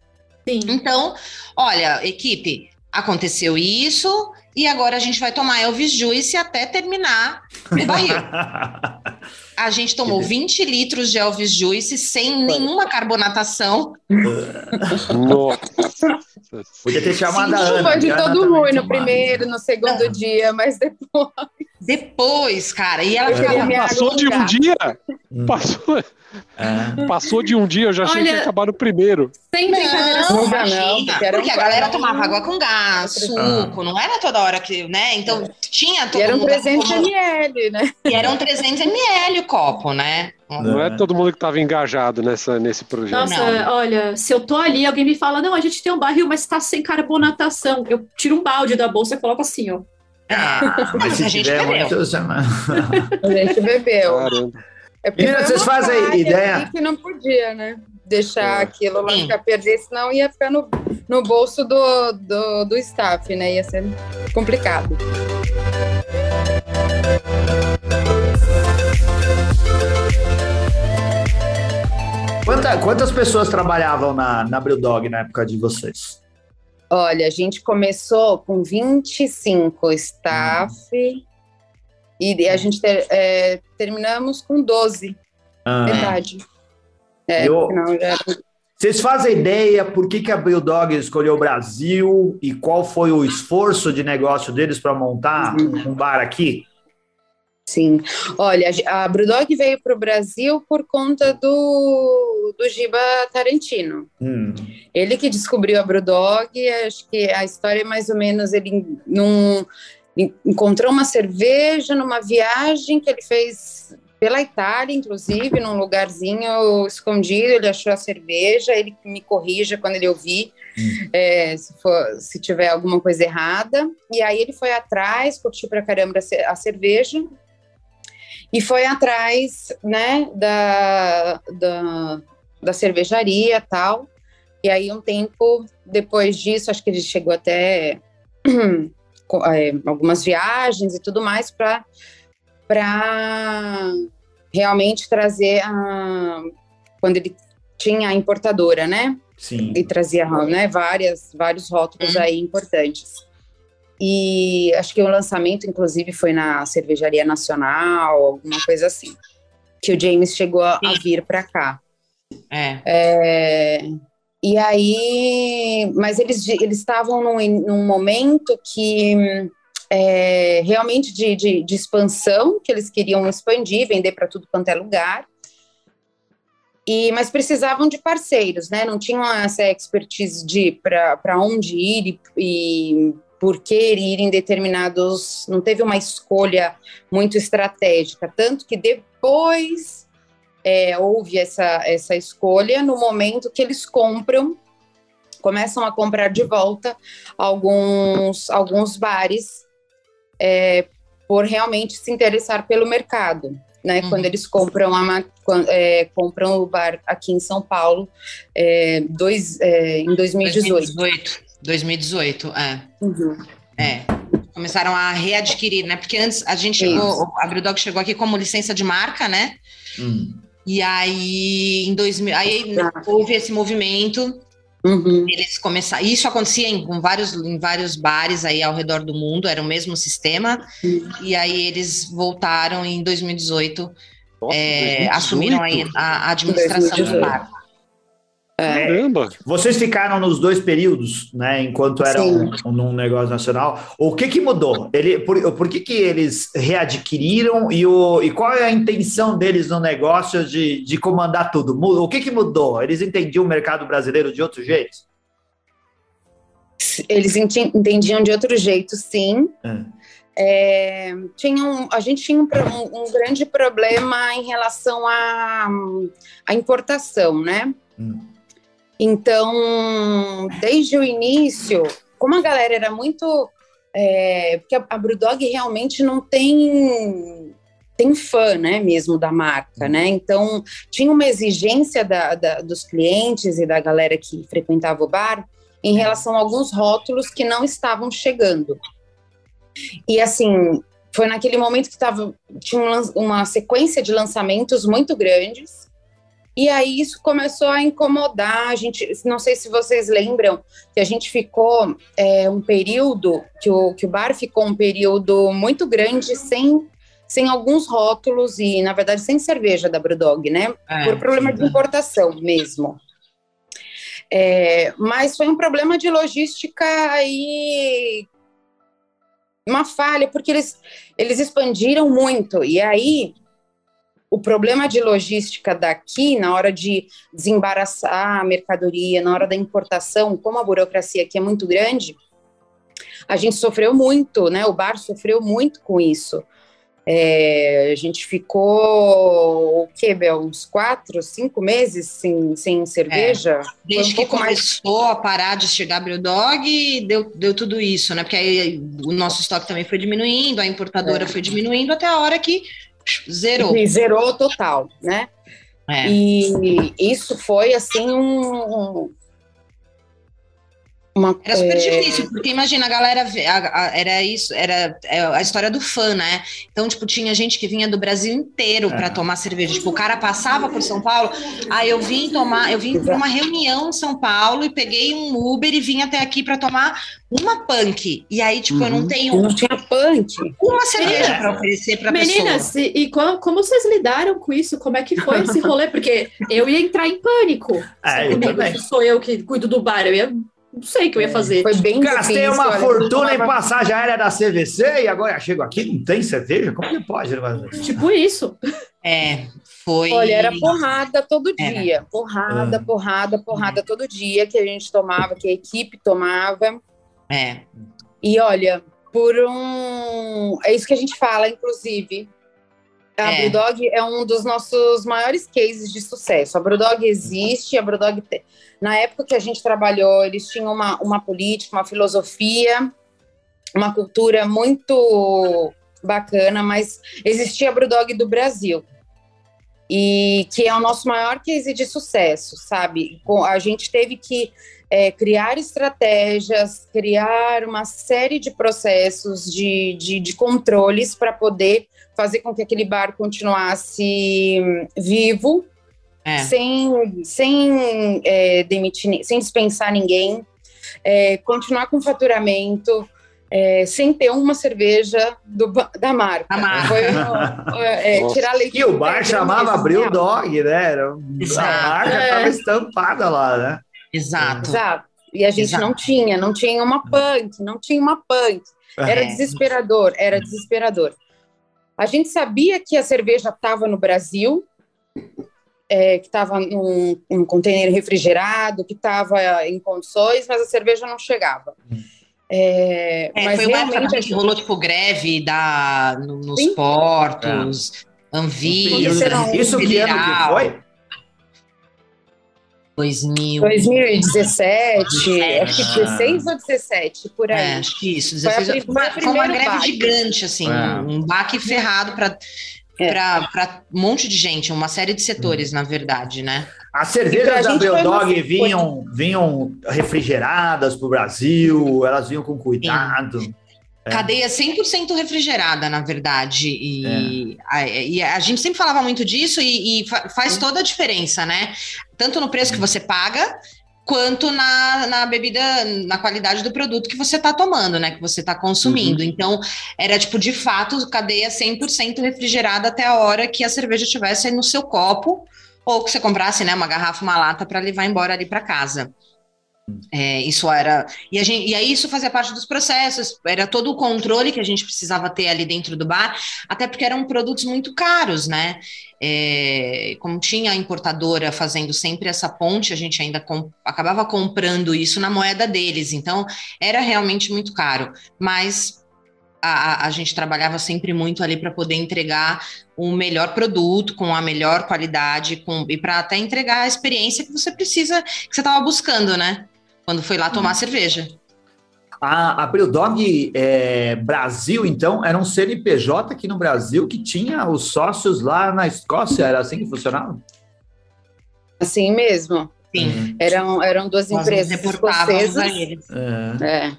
Sim. Então, olha, equipe, aconteceu isso, e agora a gente vai tomar Elvis Juice até terminar o barril. <laughs> A gente tomou 20 litros de Elvis Juice sem nenhuma carbonatação. Nossa. Podia ter chamado Sim, a Ana. Foi de todo ruim no primeiro, no segundo Não. dia, mas depois. Depois, cara. E ela passou de um dia? Hum. Passou. É. Passou de um dia, eu já achei Olha, que ia acabar no primeiro. Sem brincadeira, não, não, imagina, não, porque a galera tomava água com gás, suco, não era toda hora que, né? Então tinha todo e eram 300 ml, né? E eram 300 ml o copo, né? Não é todo mundo que estava engajado nessa, nesse projeto. Nossa, não. olha, se eu tô ali, alguém me fala, não, a gente tem um barril, mas está sem carbonatação. Eu tiro um balde da bolsa e coloco assim, ó. Ah, <laughs> mas se a gente bebeu. Muito, <laughs> a gente bebeu. Caramba. É Meninas, vocês fazem ideia? Que não podia, né? Deixar é. aquilo lá ficar perder, senão ia ficar no, no bolso do, do, do staff, né? Ia ser complicado. Quanta, quantas pessoas trabalhavam na, na Brewdog na época de vocês? Olha, a gente começou com 25 staff. Hum. E a gente ter, é, terminamos com 12. Ah. Metade. É, Eu... já... Vocês fazem ideia por que, que a Dog escolheu o Brasil e qual foi o esforço de negócio deles para montar uhum. um bar aqui? Sim. Olha, a Brewdog veio para o Brasil por conta do, do Giba Tarantino. Hum. Ele que descobriu a Brewdog, acho que a história é mais ou menos ele num encontrou uma cerveja numa viagem que ele fez pela Itália, inclusive, num lugarzinho escondido, ele achou a cerveja, ele me corrija quando ele ouvir, hum. é, se, for, se tiver alguma coisa errada, e aí ele foi atrás, curtiu pra caramba a cerveja, e foi atrás, né, da, da, da cervejaria tal. E aí, um tempo depois disso, acho que ele chegou até <clears throat> é, algumas viagens e tudo mais para realmente trazer a. Quando ele tinha a importadora, né? Sim. E trazia né, várias, vários rótulos uhum. aí importantes. E acho que o lançamento, inclusive, foi na Cervejaria Nacional, alguma coisa assim. Que o James chegou a, a vir para cá. É. é. E aí, mas eles eles estavam num, num momento que é, realmente de, de, de, expansão, que eles queriam expandir, vender para tudo quanto é lugar. E, mas precisavam de parceiros, né? Não tinham essa expertise de para onde ir e, e por que ir em determinados. Não teve uma escolha muito estratégica. Tanto que depois é, houve essa, essa escolha no momento que eles compram, começam a comprar de volta alguns, alguns bares é, por realmente se interessar pelo mercado né? Uhum. Quando eles compram, a, é, compram o bar aqui em São Paulo é, dois, é, em 2018. 2018, 2018 é. Uhum. É. Começaram a readquirir, né? Porque antes a gente chegou, Isso. a Brewdog chegou aqui como licença de marca, né? Uhum. E aí, em 2000, aí houve esse movimento Uhum. Eles começaram. Isso acontecia em, em, vários, em vários bares aí ao redor do mundo, era o mesmo sistema. Uhum. E aí eles voltaram em 2018, Nossa, é, 2018? assumiram aí a, a administração do bar. É, Caramba! Vocês ficaram nos dois períodos, né? Enquanto era um, um, negócio nacional. O que que mudou? Ele, por, por que que eles readquiriram e, o, e qual é a intenção deles no negócio de, de comandar tudo? O que que mudou? Eles entendiam o mercado brasileiro de outro jeito? Eles entendiam de outro jeito, sim. É. É, tinha a gente tinha um, um, um, grande problema em relação à importação, né? Hum. Então, desde o início, como a galera era muito. É, porque a, a Brewdog realmente não tem tem fã, né, mesmo da marca, né? Então tinha uma exigência da, da, dos clientes e da galera que frequentava o bar em relação a alguns rótulos que não estavam chegando. E assim, foi naquele momento que tava, tinha uma sequência de lançamentos muito grandes e aí isso começou a incomodar a gente. Não sei se vocês lembram que a gente ficou é, um período, que o, que o bar ficou um período muito grande sem, sem alguns rótulos e, na verdade, sem cerveja da Brewdog, né? É, Por problema sim, de importação mesmo. É, mas foi um problema de logística aí uma falha, porque eles, eles expandiram muito. E aí o problema de logística daqui, na hora de desembaraçar a mercadoria, na hora da importação, como a burocracia aqui é muito grande, a gente sofreu muito, né? O bar sofreu muito com isso. É, a gente ficou, o quê, Bel? Uns quatro, cinco meses sem, sem cerveja? É, desde um que começou mais... a parar de chegar Dog, deu, deu tudo isso, né? Porque aí o nosso estoque também foi diminuindo, a importadora é. foi diminuindo, até a hora que Zerou. Zerou total, né? É. E isso foi assim um, uma, era super é... difícil, porque imagina, a galera a, a, era isso, era é, a história do fã, né? Então, tipo, tinha gente que vinha do Brasil inteiro para é. tomar cerveja. Tipo, o cara passava por São Paulo, aí eu vim tomar, eu vim para uma reunião em São Paulo e peguei um Uber e vim até aqui para tomar uma punk. E aí, tipo, uhum. eu não uhum. tenho. Não tinha punk. Uma cerveja para oferecer para pessoa. Meninas, e, e como, como, vocês lidaram com isso? Como é que foi esse rolê? Porque eu ia entrar em pânico. É, eu sou eu que cuido do bar, eu ia não sei o que eu ia fazer. Foi bem Gastei difícil, uma olha, fortuna em passagem aérea da CVC e agora chego aqui, não tem cerveja? Como que pode? Tipo isso. É, foi. Olha, era porrada todo dia. Era. Porrada, ah. porrada, porrada uhum. todo dia que a gente tomava, que a equipe tomava. É. E olha, por um. É isso que a gente fala, inclusive. A é. Brewdog é um dos nossos maiores cases de sucesso. A Brewdog existe, a Brewdog, na época que a gente trabalhou, eles tinham uma, uma política, uma filosofia, uma cultura muito bacana, mas existia a Brewdog do Brasil. E que é o nosso maior case de sucesso, sabe? A gente teve que é, criar estratégias, criar uma série de processos de, de, de controles para poder fazer com que aquele bar continuasse vivo, é. sem, sem é, demitir, sem dispensar ninguém, é, continuar com faturamento, é, sem ter uma cerveja do, da marca. A marca. Foi, é, tirar leite. E o bar chamava Bril Dog, né? Era, a marca estava é. estampada lá, né? Exato. Exato. E a gente Exato. não tinha, não tinha uma punk, não tinha uma punk. Era é. desesperador, era desesperador. A gente sabia que a cerveja estava no Brasil, é, que estava num, num container refrigerado, que estava em condições, mas a cerveja não chegava. Hum. É, é, mas foi uma época que rolou tipo greve da, no, nos Sim. portos, é. Anvisa, Isso que ano que foi? 2000. 2017, acho que 16 ou 17, por aí. É, acho que isso. 16, foi, a, foi, foi uma greve baque. gigante, assim, é. um baque ferrado para é. para um monte de gente, uma série de setores, hum. na verdade, né? As cervejas da Brewdog vinham, vinham refrigeradas para o Brasil, elas vinham com cuidado. É. Cadeia 100% refrigerada, na verdade. E, é. a, e, a, gente sempre falava muito disso e, e faz toda a diferença, né? Tanto no preço que você paga, quanto na, na bebida, na qualidade do produto que você está tomando, né? Que você está consumindo. Uhum. Então, era tipo, de fato, cadeia 100% refrigerada até a hora que a cerveja estivesse no seu copo, ou que você comprasse, né, uma garrafa, uma lata para levar embora ali para casa. É, isso era. E, a gente, e aí isso fazia parte dos processos, era todo o controle que a gente precisava ter ali dentro do bar, até porque eram produtos muito caros, né? É, como tinha a importadora fazendo sempre essa ponte, a gente ainda com, acabava comprando isso na moeda deles, então era realmente muito caro. Mas a, a, gente trabalhava sempre muito ali para poder entregar o melhor produto, com a melhor qualidade, com, e para até entregar a experiência que você precisa, que você estava buscando, né? Quando foi lá tomar hum. cerveja. A, a Brewdog é, Brasil, então, era um CNPJ aqui no Brasil que tinha os sócios lá na Escócia, era assim que funcionava? Assim mesmo. Sim. Uhum. Eram, eram duas Nós empresas escocesas. É. É.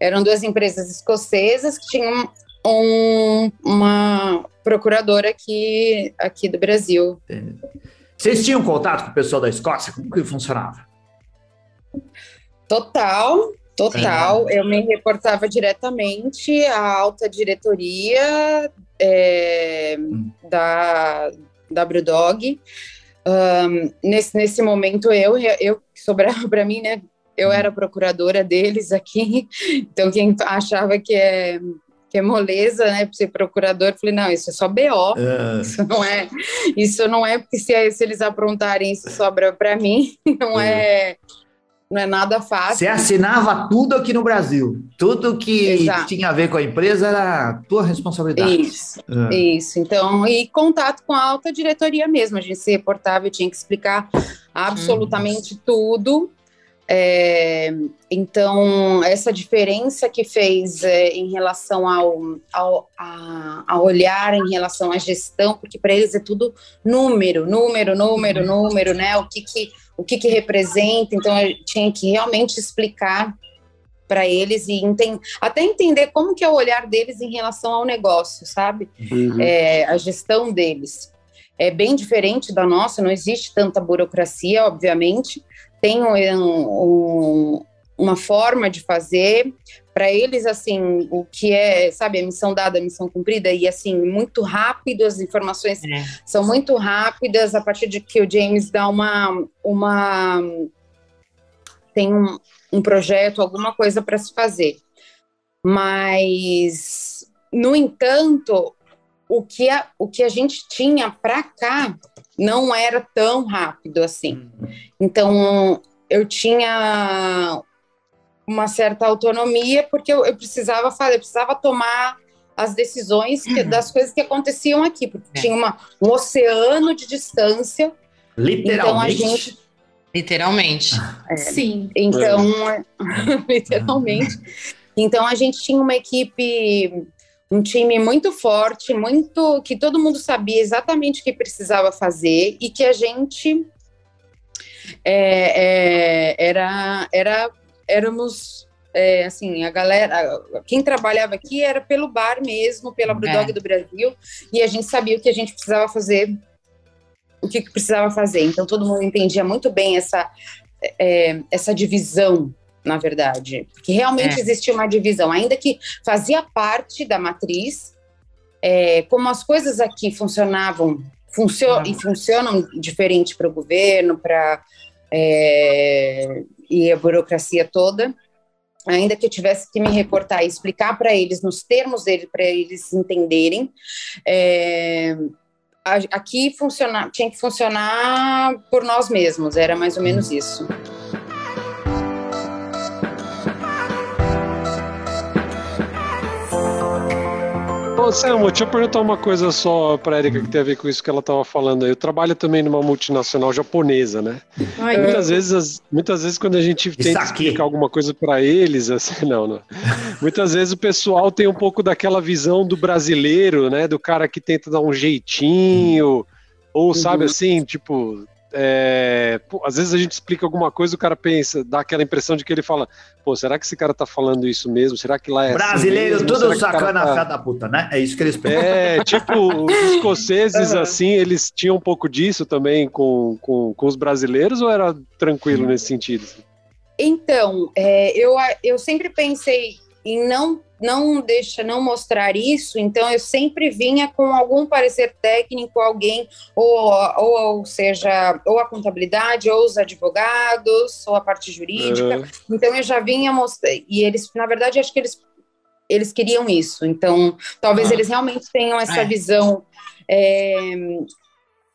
Eram duas empresas escocesas que tinham um, uma procuradora aqui, aqui do Brasil. Vocês tinham contato com o pessoal da Escócia? Como que funcionava? Total, total. É. Eu me reportava diretamente à alta diretoria é, hum. da, da Brewdog. Um, nesse, nesse momento, eu, eu sobrava para mim, né? Eu hum. era procuradora deles aqui, <laughs> então quem achava que é que é moleza, né, para ser procurador, falei, não, isso é só BO, é. isso não é, isso não é porque se, se eles aprontarem isso sobra para mim, <laughs> não é. é não é nada fácil. Você assinava tudo aqui no Brasil. Tudo que Exato. tinha a ver com a empresa era tua responsabilidade. Isso, é. isso. Então, e contato com a alta diretoria mesmo. A gente se reportava e tinha que explicar absolutamente hum. tudo. É, então, essa diferença que fez é, em relação ao, ao a, a, olhar em relação à gestão, porque para eles é tudo número, número, número, número, né? O que, que o que, que representa. Então, eu tinha que realmente explicar para eles e enten até entender como que é o olhar deles em relação ao negócio, sabe? Uhum. É, a gestão deles. É bem diferente da nossa, não existe tanta burocracia, obviamente. Tem um, um, uma forma de fazer para eles assim o que é sabe a missão dada a missão cumprida e assim muito rápido as informações é. são muito rápidas a partir de que o James dá uma uma tem um, um projeto alguma coisa para se fazer mas no entanto o que a, o que a gente tinha para cá não era tão rápido assim uhum. então eu tinha uma certa autonomia, porque eu, eu precisava fazer, eu precisava tomar as decisões que, uhum. das coisas que aconteciam aqui, porque é. tinha uma, um oceano de distância. Literalmente. Então a gente, literalmente. É, Sim. Então, <laughs> literalmente. Então a gente tinha uma equipe um time muito forte, muito que todo mundo sabia exatamente o que precisava fazer e que a gente é, é, era, era éramos é, assim, a galera, quem trabalhava aqui era pelo bar mesmo, pela Brewdog é. do Brasil, e a gente sabia o que a gente precisava fazer, o que, que precisava fazer. Então todo mundo entendia muito bem essa, é, essa divisão, na verdade, que realmente é. existia uma divisão, ainda que fazia parte da matriz, é, como as coisas aqui funcionavam funcio e funcionam diferente para o governo, para é, e a burocracia toda ainda que eu tivesse que me reportar e explicar para eles, nos termos dele, para eles entenderem, é, aqui funciona, tinha que funcionar por nós mesmos, era mais ou menos isso. Ô, Selma, deixa eu perguntar uma coisa só pra Erika que tem a ver com isso que ela estava falando aí. Eu trabalho também numa multinacional japonesa, né? Ai, muitas, vezes, muitas vezes, quando a gente tenta explicar alguma coisa para eles, assim, <laughs> não, não. Muitas vezes o pessoal tem um pouco daquela visão do brasileiro, né? Do cara que tenta dar um jeitinho, ou sabe uhum. assim, tipo, é, pô, às vezes a gente explica alguma coisa, o cara pensa, dá aquela impressão de que ele fala, pô, será que esse cara tá falando isso mesmo? Será que lá é. Assim Brasileiro, assim tudo sacana, tá... da puta, né? É isso que eles pensam. É, tipo, os <laughs> escoceses, assim, eles tinham um pouco disso também com, com, com os brasileiros ou era tranquilo nesse sentido? Então, é, eu, eu sempre pensei em não não deixa, não mostrar isso, então eu sempre vinha com algum parecer técnico, alguém, ou, ou, ou seja, ou a contabilidade, ou os advogados, ou a parte jurídica. Uhum. Então eu já vinha mostrar, e eles, na verdade, acho que eles, eles queriam isso. Então, talvez eles realmente tenham essa é. visão é,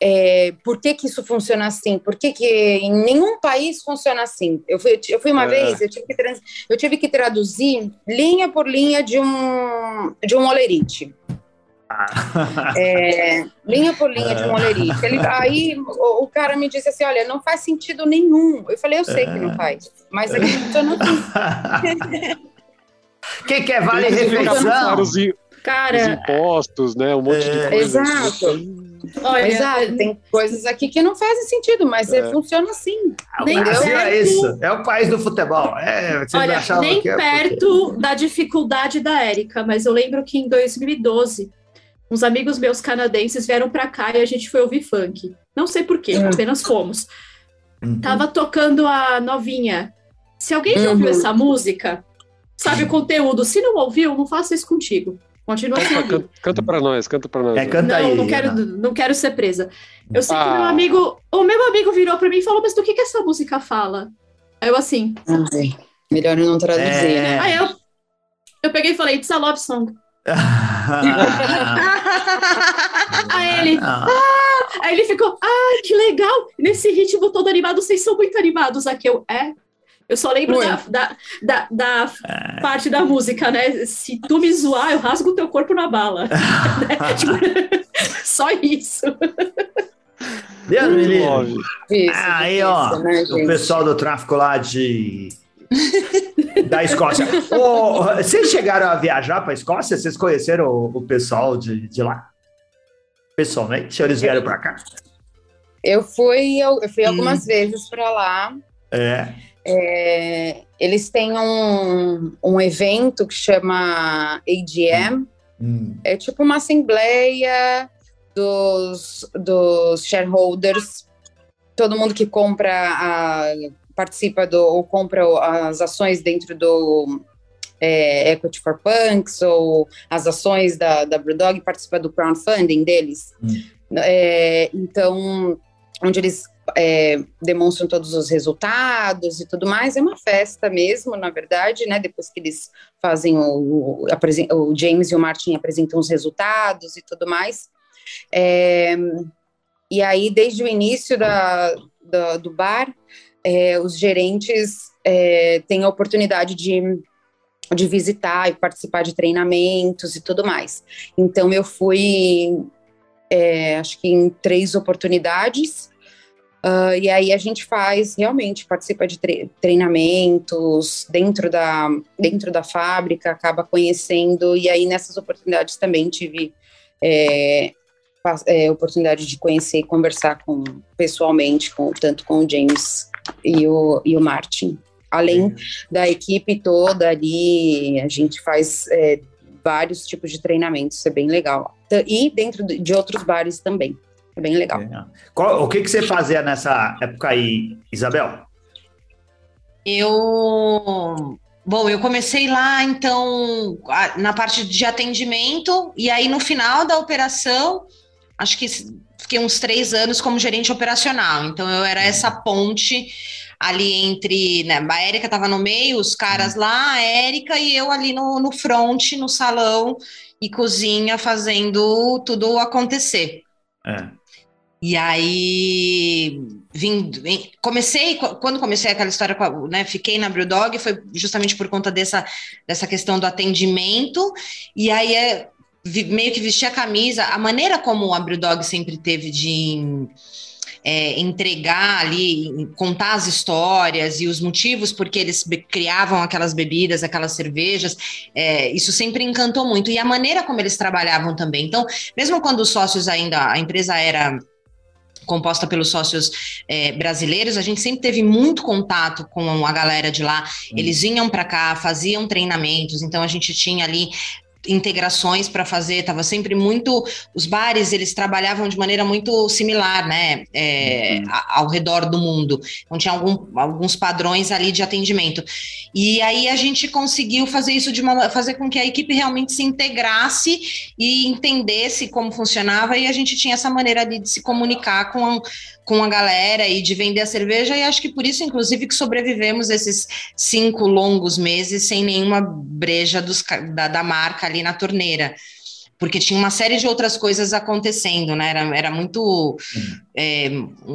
é, por que, que isso funciona assim? Por que, que em nenhum país funciona assim? Eu fui, eu fui uma é. vez, eu tive, que trans, eu tive que traduzir linha por linha de um, de um olerite. Ah. É, linha por linha de um olerite. Ele, aí o, o, cara me disse assim: Olha, não faz sentido nenhum. Eu falei: Eu sei que não é. faz, mas aqui funciona assim. <laughs> Quem quer vale refeição? Os, cara, os impostos, né? Um monte de é. coisa. Exato. Olha, Exato, tem coisas aqui que não fazem sentido, mas é. funciona assim. O Brasil é isso, é o país do futebol. É, Olha, nem é perto porque... da dificuldade da Érica, mas eu lembro que em 2012, uns amigos meus canadenses vieram para cá e a gente foi ouvir funk. Não sei porquê, uhum. apenas fomos. Uhum. Tava tocando a novinha. Se alguém já uhum. ouviu essa música, sabe o conteúdo. Se não ouviu, não faça isso contigo. Continua assim. Canta, canta para nós, canta para nós. É, canta não, aí. Não quero, não quero ser presa. Eu sei ah. que meu amigo, o meu amigo virou para mim e falou, mas do que que essa música fala? Aí eu assim. Ai, melhor eu não traduzir, é... né? Aí eu, eu peguei e falei, it's a love song. <laughs> aí ele, ah. aí ele ficou, ah, que legal, nesse ritmo todo animado, vocês são muito animados aqui. Eu, é, eu só lembro da, da, da, da parte da música, né? Se tu me zoar, eu rasgo o teu corpo na bala. <laughs> tipo, <laughs> só isso. Deus me livre. Aí, ó, né, o pessoal do tráfico lá de. da Escócia. oh, vocês chegaram a viajar para a Escócia? Vocês conheceram o, o pessoal de, de lá? Pessoalmente? Eles vieram para cá? Eu fui, eu, eu fui algumas hum. vezes para lá. É. É, eles têm um, um evento que chama AGM, hum. é tipo uma assembleia dos, dos shareholders, todo mundo que compra, a, participa do, ou compra as ações dentro do é, Equity for Punks ou as ações da, da Brewdog participa do crowdfunding deles. Hum. É, então, onde eles é, demonstram todos os resultados e tudo mais. É uma festa mesmo, na verdade, né? Depois que eles fazem o, o, o James e o Martin apresentam os resultados e tudo mais. É, e aí, desde o início da, da do bar, é, os gerentes é, têm a oportunidade de, de visitar e participar de treinamentos e tudo mais. Então, eu fui, é, acho que em três oportunidades Uh, e aí a gente faz, realmente, participa de tre treinamentos dentro da, dentro da fábrica, acaba conhecendo, e aí nessas oportunidades também tive é, é, oportunidade de conhecer e conversar com, pessoalmente, com, tanto com o James e o, e o Martin. Além da equipe toda ali, a gente faz é, vários tipos de treinamentos, isso é bem legal. E dentro de outros bares também. É bem legal. Qual, o que, que você fazia nessa época aí, Isabel? Eu. Bom, eu comecei lá, então, na parte de atendimento, e aí no final da operação, acho que fiquei uns três anos como gerente operacional. Então, eu era essa ponte ali entre. Né, a Érica estava no meio, os caras lá, a Érica e eu ali no, no front, no salão e cozinha, fazendo tudo acontecer. É. E aí, vim, comecei, quando comecei aquela história, né, fiquei na Brewdog, foi justamente por conta dessa, dessa questão do atendimento, e aí é, meio que vestir a camisa, a maneira como a Brewdog sempre teve de é, entregar ali, contar as histórias e os motivos porque eles criavam aquelas bebidas, aquelas cervejas, é, isso sempre encantou muito. E a maneira como eles trabalhavam também. Então, mesmo quando os sócios ainda, a empresa era composta pelos sócios é, brasileiros, a gente sempre teve muito contato com a galera de lá. Eles vinham para cá, faziam treinamentos, então a gente tinha ali integrações para fazer, estava sempre muito. Os bares eles trabalhavam de maneira muito similar, né? É, uhum. ao redor do mundo. Então tinha algum, alguns padrões ali de atendimento. E aí a gente conseguiu fazer isso de uma fazer com que a equipe realmente se integrasse e entendesse como funcionava, e a gente tinha essa maneira ali de se comunicar com com a galera e de vender a cerveja, e acho que por isso, inclusive, que sobrevivemos esses cinco longos meses sem nenhuma breja dos, da, da marca ali na torneira porque tinha uma série de outras coisas acontecendo, né? Era, era muito. É,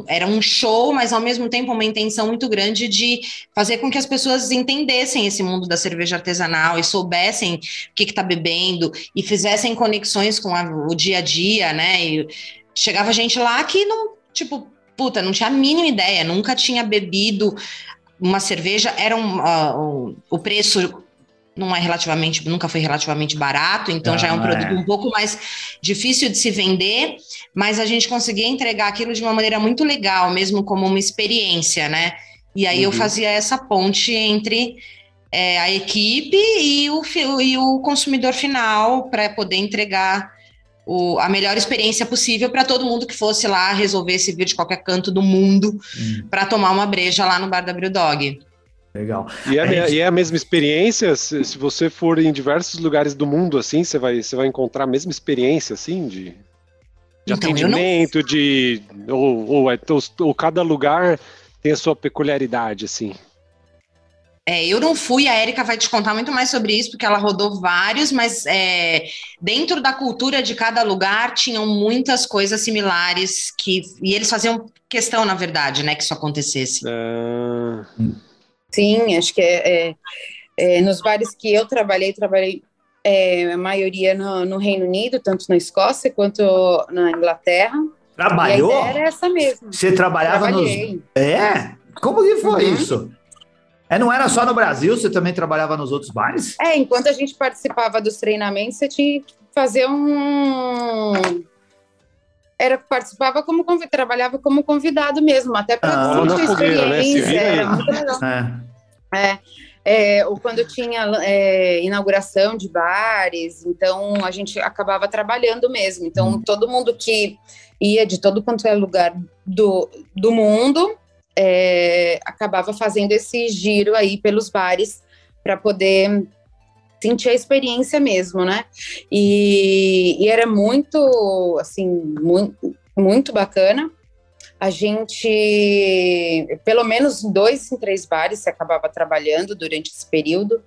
era um show, mas ao mesmo tempo uma intenção muito grande de fazer com que as pessoas entendessem esse mundo da cerveja artesanal e soubessem o que está bebendo e fizessem conexões com a, o dia a dia, né? E chegava gente lá que não, tipo, puta, não tinha a mínima ideia, nunca tinha bebido uma cerveja, era um, uh, um, o preço não é relativamente, nunca foi relativamente barato, então já é um produto é. um pouco mais difícil de se vender, mas a gente conseguia entregar aquilo de uma maneira muito legal, mesmo como uma experiência, né? E aí uhum. eu fazia essa ponte entre é, a equipe e o, e o consumidor final para poder entregar o, a melhor experiência possível para todo mundo que fosse lá resolver se vir de qualquer canto do mundo hum. para tomar uma breja lá no bar da Brewdog. Legal. E é, gente... e é, a mesma experiência? Se, se, você for em diversos lugares do mundo, assim, você vai, você vai encontrar a mesma experiência, assim, de, de então, atendimento, não... de. Ou, ou, é, ou, ou cada lugar tem a sua peculiaridade, assim. É, eu não fui, a Erika vai te contar muito mais sobre isso, porque ela rodou vários, mas é, dentro da cultura de cada lugar tinham muitas coisas similares que. E eles faziam questão, na verdade, né, que isso acontecesse. Uh... Sim, acho que é, é, é, nos bares que eu trabalhei, trabalhei é, a maioria no, no, Reino Unido, tanto na Escócia quanto na Inglaterra. Trabalhou? era essa mesmo. Você trabalhava nos. É? Como que foi uhum. isso? É, não era só no Brasil, você também trabalhava nos outros bares? É, enquanto a gente participava dos treinamentos, você tinha que fazer um. Era participava como trabalhava como convidado mesmo, até para ah, experiência. Né? Era muito legal. É. é. É, ou quando tinha é, inauguração de bares, então a gente acabava trabalhando mesmo. Então, hum. todo mundo que ia de todo quanto é lugar do, do mundo é, acabava fazendo esse giro aí pelos bares para poder sentir a experiência mesmo, né? E, e, era muito, assim, muito, muito bacana. A gente, pelo menos dois em três bares, se acabava trabalhando durante esse período,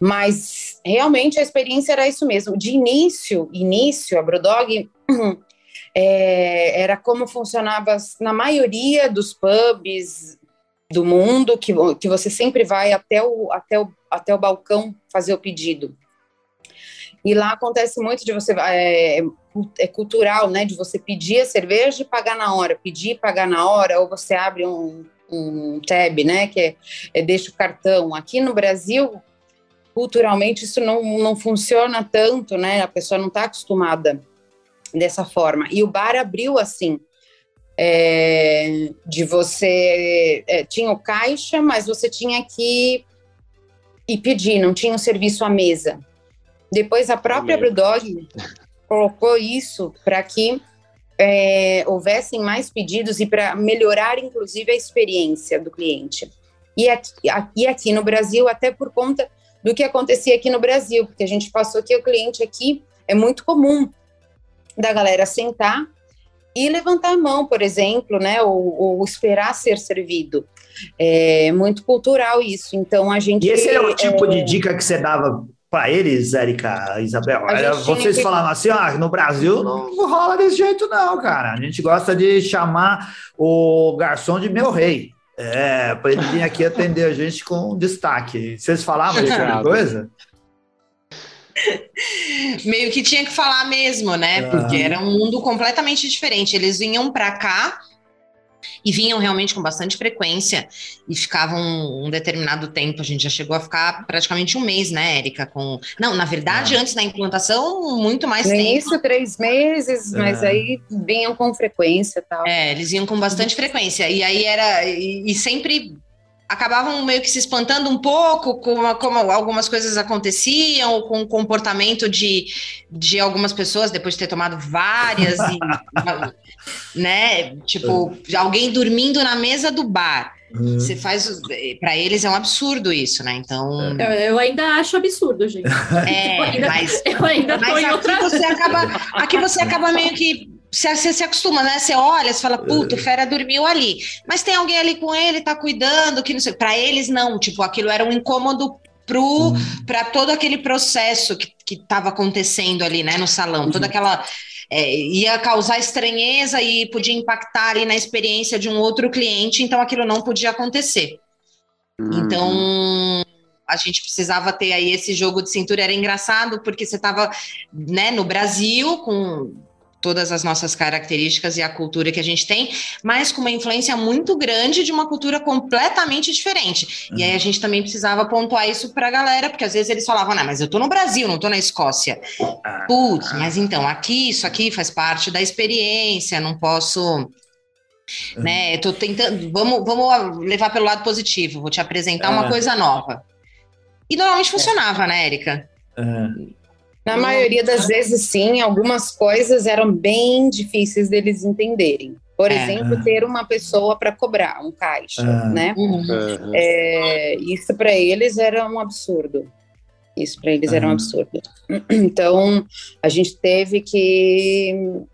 mas realmente a experiência era isso mesmo. De início, início, a Brodog <clears throat> é, era como funcionava na maioria dos pubs do mundo, que, que você sempre vai até o, até, o, até o balcão fazer o pedido. E lá acontece muito de você é, é cultural, né? De você pedir a cerveja e pagar na hora, pedir e pagar na hora, ou você abre um, um tab, né? Que é, é deixa o cartão. Aqui no Brasil, culturalmente, isso não, não funciona tanto, né? A pessoa não está acostumada dessa forma. E o bar abriu assim. É, de você é, tinha o caixa, mas você tinha que ir pedir, não tinha o serviço à mesa. Depois a própria Brewdog colocou isso para que é, houvessem mais pedidos e para melhorar, inclusive, a experiência do cliente. E aqui, aqui, aqui no Brasil, até por conta do que acontecia aqui no Brasil, porque a gente passou que o cliente aqui é muito comum da galera sentar e levantar a mão, por exemplo, né, ou, ou esperar ser servido. É muito cultural isso. Então a gente. E esse é o tipo é... de dica que você dava para eles, Érica, Isabel? Era vocês que... falavam assim, ah, no Brasil não rola desse jeito não, cara. A gente gosta de chamar o garçom de meu rei. É, para ele vir aqui atender a gente com destaque. Vocês falavam tipo de coisa? <laughs> Meio que tinha que falar mesmo, né? Porque era um mundo completamente diferente. Eles vinham para cá e vinham realmente com bastante frequência e ficavam um, determinado tempo. A gente já chegou a ficar praticamente um mês, né, Érica? Com... Não, na verdade, ah. antes da implantação, muito mais no tempo. Início, três meses, é. mas aí vinham com frequência tal. É, eles vinham com bastante frequência. E aí era. e, e sempre acabavam meio que se espantando um pouco com como algumas coisas aconteciam, ou com o comportamento de, de algumas pessoas depois de ter tomado várias, e, <laughs> né? Tipo, alguém dormindo na mesa do bar. Uhum. Você faz. Para eles é um absurdo isso, né? Então. Eu, eu ainda acho absurdo, gente. <laughs> É, eu ainda, mas. Eu ainda mas aqui, outra... você acaba, aqui você <laughs> acaba meio que você, se acostuma, né? Você olha, você fala, puta, o Fera dormiu ali. Mas tem alguém ali com ele, tá cuidando, que não sei. Para eles, não. Tipo, aquilo era um incômodo pro para todo aquele processo que estava acontecendo ali, né, no salão, uhum. toda aquela é, ia causar estranheza e podia impactar ali na experiência de um outro cliente, então aquilo não podia acontecer. Uhum. Então a gente precisava ter aí esse jogo de cintura era engraçado porque você estava né, no Brasil com todas as nossas características e a cultura que a gente tem, mas com uma influência muito grande de uma cultura completamente diferente. Uhum. E aí a gente também precisava pontuar isso para a galera, porque às vezes eles falavam, não, mas eu tô no Brasil, não tô na Escócia. Ah. Putz, mas então, aqui, isso aqui faz parte da experiência, não posso... Né, eu tô tentando, vamos, vamos levar pelo lado positivo, vou te apresentar uma coisa nova. E normalmente funcionava, né, Érica? Uhum. Na maioria das vezes, sim, algumas coisas eram bem difíceis deles entenderem. Por é. exemplo, ter uma pessoa para cobrar, um caixa, ah. né? Uhum. É, isso para eles era um absurdo. Isso para eles uhum. era um absurdo. <clears throat> Então, a gente teve que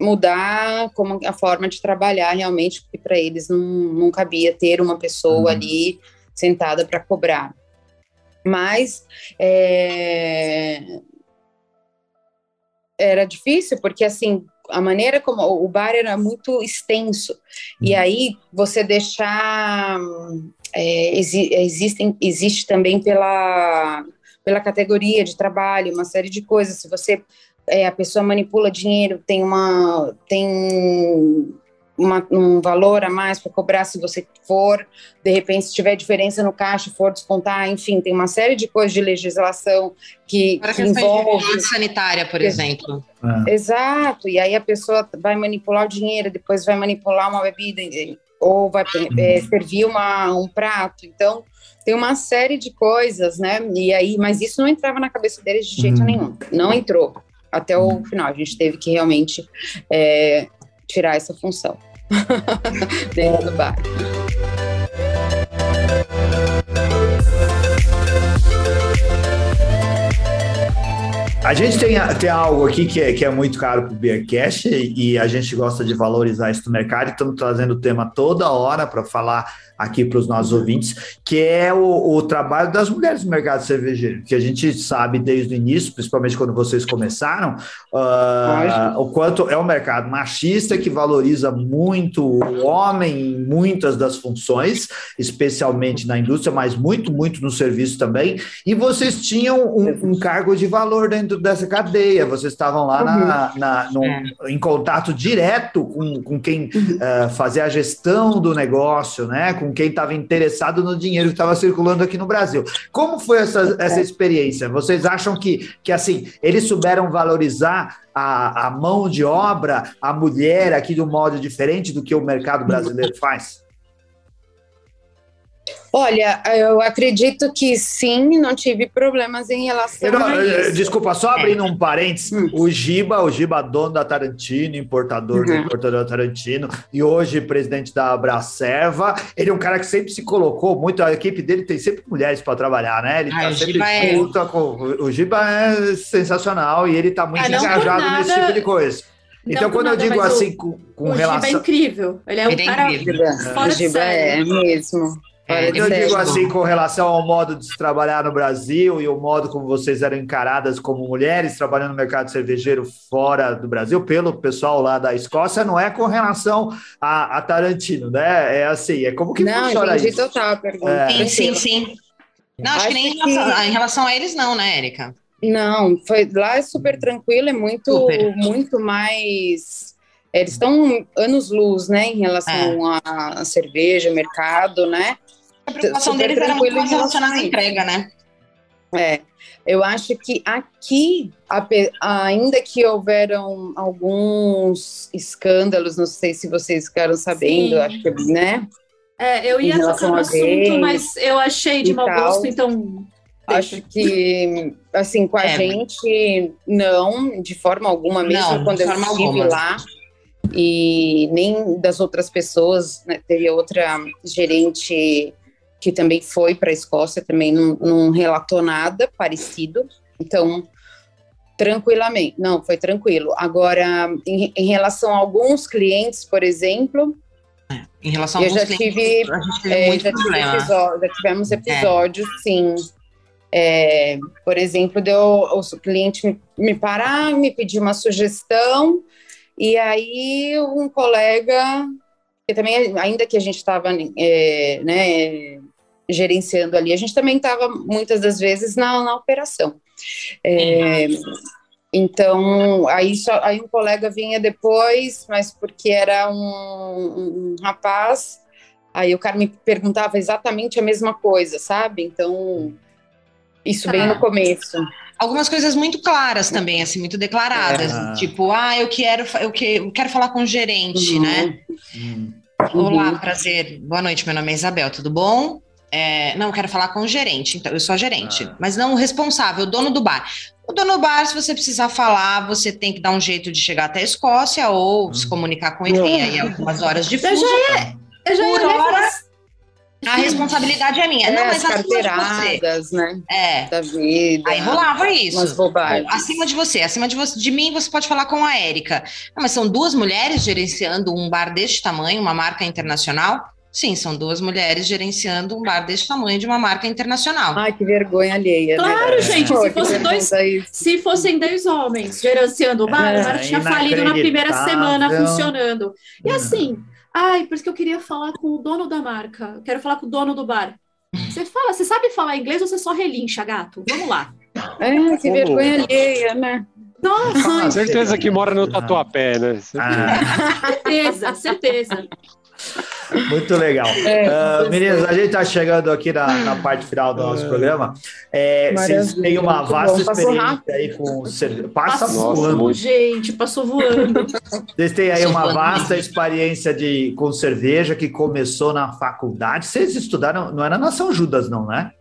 mudar como a forma de trabalhar realmente, porque para eles não, não cabia ter uma pessoa uhum. ali sentada para cobrar. Mas é, era difícil, porque assim, a maneira como o bar era muito extenso. E uhum. aí você deixar. É, existem, existe também pela, pela categoria de trabalho, uma série de coisas. Se você. É, a pessoa manipula dinheiro, tem uma. tem uma, um valor a mais para cobrar se você for, de repente, se tiver diferença no caixa, for descontar, enfim, tem uma série de coisas de legislação que, Para que envolve. De sanitária, por exemplo. É. Exato, e aí a pessoa vai manipular o dinheiro, depois vai manipular uma bebida, ou vai é, uhum. servir uma, um prato. Então, tem uma série de coisas, né? E aí, mas isso não entrava na cabeça deles de jeito uhum. nenhum. Não entrou até o uhum. final. A gente teve que realmente é, tirar essa função. <laughs> dentro do bar. A gente tem, tem algo aqui que é, que é muito caro para o Beercast e a gente gosta de valorizar isso no mercado. Estamos trazendo o tema toda hora para falar aqui para os nossos ouvintes, que é o, o, trabalho das mulheres no mercado cervejeiro, que a gente sabe desde o início, principalmente quando vocês começaram, uh, o quanto é um mercado machista que valoriza muito o homem em muitas das funções, especialmente na indústria, mas muito, muito no serviço também. E vocês tinham um, um cargo de valor dentro dessa cadeia, vocês estavam lá na, uhum. na no, é. em contato direto com, com quem uh, fazia a gestão do negócio, né? Com quem estava interessado no dinheiro que estava circulando aqui no Brasil. Como foi essa, essa é. experiência? Vocês acham que, que assim, eles souberam valorizar a, a mão de obra, a mulher aqui de um modo diferente do que o mercado brasileiro faz? Olha, eu acredito que sim, não tive problemas em relação não, a eh, isso. Desculpa, só abrindo é. um parênteses, hum. o Giba, o Giba dono da Tarantino, importador uhum. do importador Tarantino, e hoje presidente da Abracerva, ele é um cara que sempre se colocou muito, a equipe dele tem sempre mulheres para trabalhar, né? Ele ah, tá sempre é... com... O Giba é sensacional e ele tá muito ah, engajado nada... nesse tipo de coisa. Então, quando nada, eu digo assim, com, com o relação. O Giba é incrível. Ele é um ele é cara é fora o Giba é mesmo. É, eu digo assim, com relação ao modo de se trabalhar no Brasil e o modo como vocês eram encaradas como mulheres trabalhando no mercado cervejeiro fora do Brasil, pelo pessoal lá da Escócia, não é com relação a, a Tarantino, né? É assim, é como que não, funciona isso? Não, total a pergunta. É. Sim, sim, sim. Não, acho, acho que nem que... Em, relação, em relação a eles não, né, Érica? Não, foi, lá é super tranquilo, é muito, super. muito mais... Eles estão anos luz, né, em relação é. à cerveja, mercado, né? A preocupação deles era muito mais relacionada à entrega, né? É, eu acho que aqui, ainda que houveram alguns escândalos, não sei se vocês ficaram sabendo, Sim. acho que, né? É, eu ia tocar no assunto, mas eu achei de mau gosto, então. Acho que, assim, com a é. gente, não, de forma alguma, mesmo não, quando eu estive alguma. lá. E nem das outras pessoas, né, teve outra gerente que também foi para a Escócia, também não, não relatou nada parecido. Então, tranquilamente, não, foi tranquilo. Agora, em, em relação a alguns clientes, por exemplo, é, em relação a eu já tive, é, já, tive episódio, já tivemos é. episódios, é. sim. É, por exemplo, deu o cliente me, me parar, me pedir uma sugestão, e aí um colega, que também, ainda que a gente estava é, né, gerenciando ali. A gente também estava muitas das vezes na, na operação. É, então, aí, só, aí um colega vinha depois, mas porque era um, um, rapaz, aí o cara me perguntava exatamente a mesma coisa, sabe? Então, isso bem no ah. começo. Algumas coisas muito claras também, assim, muito declaradas. É. Tipo, ah, eu quero, eu, que, eu quero falar com o gerente, uhum. né? Uhum. Olá, prazer. Boa noite, meu nome é Isabel, tudo bom? É, não, quero falar com o gerente, então eu sou a gerente, ah. mas não o responsável, o dono do bar. O dono do bar, se você precisar falar, você tem que dar um jeito de chegar até a Escócia ou hum. se comunicar com ele. Tem aí algumas horas de fuso. Eu já ia, eu já ia hora, a responsabilidade é minha. É, não, mas as carteiradas, né? É. Da vida. Aí rolava isso. Umas bobagens. acima de você, acima de você, de mim, você pode falar com a Érica. Não, mas são duas mulheres gerenciando um bar deste tamanho, uma marca internacional. Sim, são duas mulheres gerenciando um bar desse tamanho de uma marca internacional. Ai, que vergonha alheia. Né? Claro, né? gente, Pô, se, fosse dois, se fossem dois homens gerenciando o bar, é, o bar tinha falido na primeira semana funcionando. E assim, ai, por isso que eu queria falar com o dono da marca, quero falar com o dono do bar. Você fala, você sabe falar inglês ou você só relincha, gato? Vamos lá. É, que vergonha alheia, né? Nossa, ah, certeza que mora no Tatuapé, né? Ah. <laughs> Certeza, certeza. Muito legal. É, uh, meninas, a gente está chegando aqui na, na, parte final do nosso é. programa. É, vocês têm uma vasta experiência aí com cerveja. Passa passou, voando. Gente, passou voando. Vocês têm aí uma vasta experiência de, com cerveja que começou na faculdade. Vocês estudaram, não era na São Judas, não, né?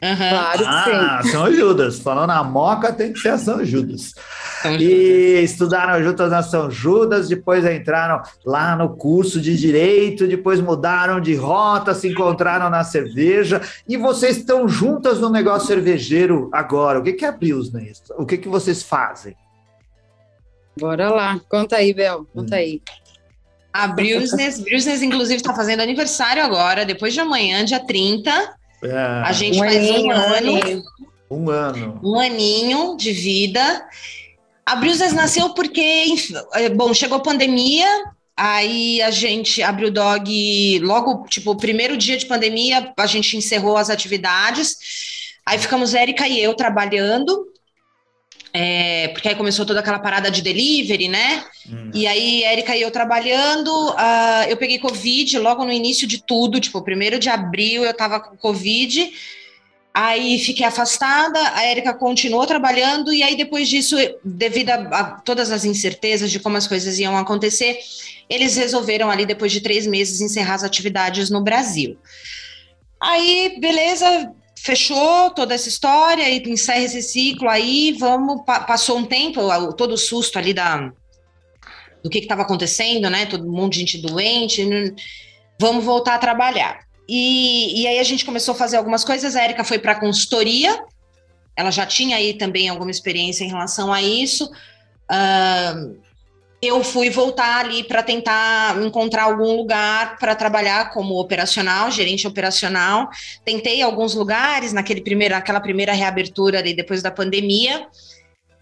Uhum. Claro ah, São Judas. Falando na Moca, tem que ser a São Judas. São e estudaram juntas na São Judas, depois entraram lá no curso de Direito, depois mudaram de rota, se encontraram na cerveja, e vocês estão juntas no negócio cervejeiro agora. O que, que é a Pilsner? O que, que vocês fazem? Bora lá. Conta aí, Bel. Conta hum. aí. A Brusnes, Brusnes inclusive está fazendo aniversário agora, depois de amanhã, dia 30. É, a gente um faz aninho, um ano. Um ano. Um aninho de vida. A Brusnes nasceu porque, é, bom, chegou a pandemia, Aí a gente abriu o dog logo, tipo, o primeiro dia de pandemia, a gente encerrou as atividades. Aí ficamos Érica e eu trabalhando, é, porque aí começou toda aquela parada de delivery, né? Hum. E aí, Érica e eu trabalhando, uh, eu peguei Covid logo no início de tudo, tipo, primeiro de abril eu tava com Covid, aí fiquei afastada, a Érica continuou trabalhando, e aí depois disso, devido a, a todas as incertezas de como as coisas iam acontecer, eles resolveram ali, depois de três meses, encerrar as atividades no Brasil. Aí, beleza, fechou toda essa história e encerra esse ciclo aí, vamos, passou um tempo, todo o susto ali da, do que estava acontecendo, né, todo monte de gente doente, vamos voltar a trabalhar. E, e aí a gente começou a fazer algumas coisas, a Erika foi para a consultoria, ela já tinha aí também alguma experiência em relação a isso, uh, eu fui voltar ali para tentar encontrar algum lugar para trabalhar como operacional, gerente operacional. Tentei alguns lugares naquele primeiro, naquela primeira reabertura ali depois da pandemia.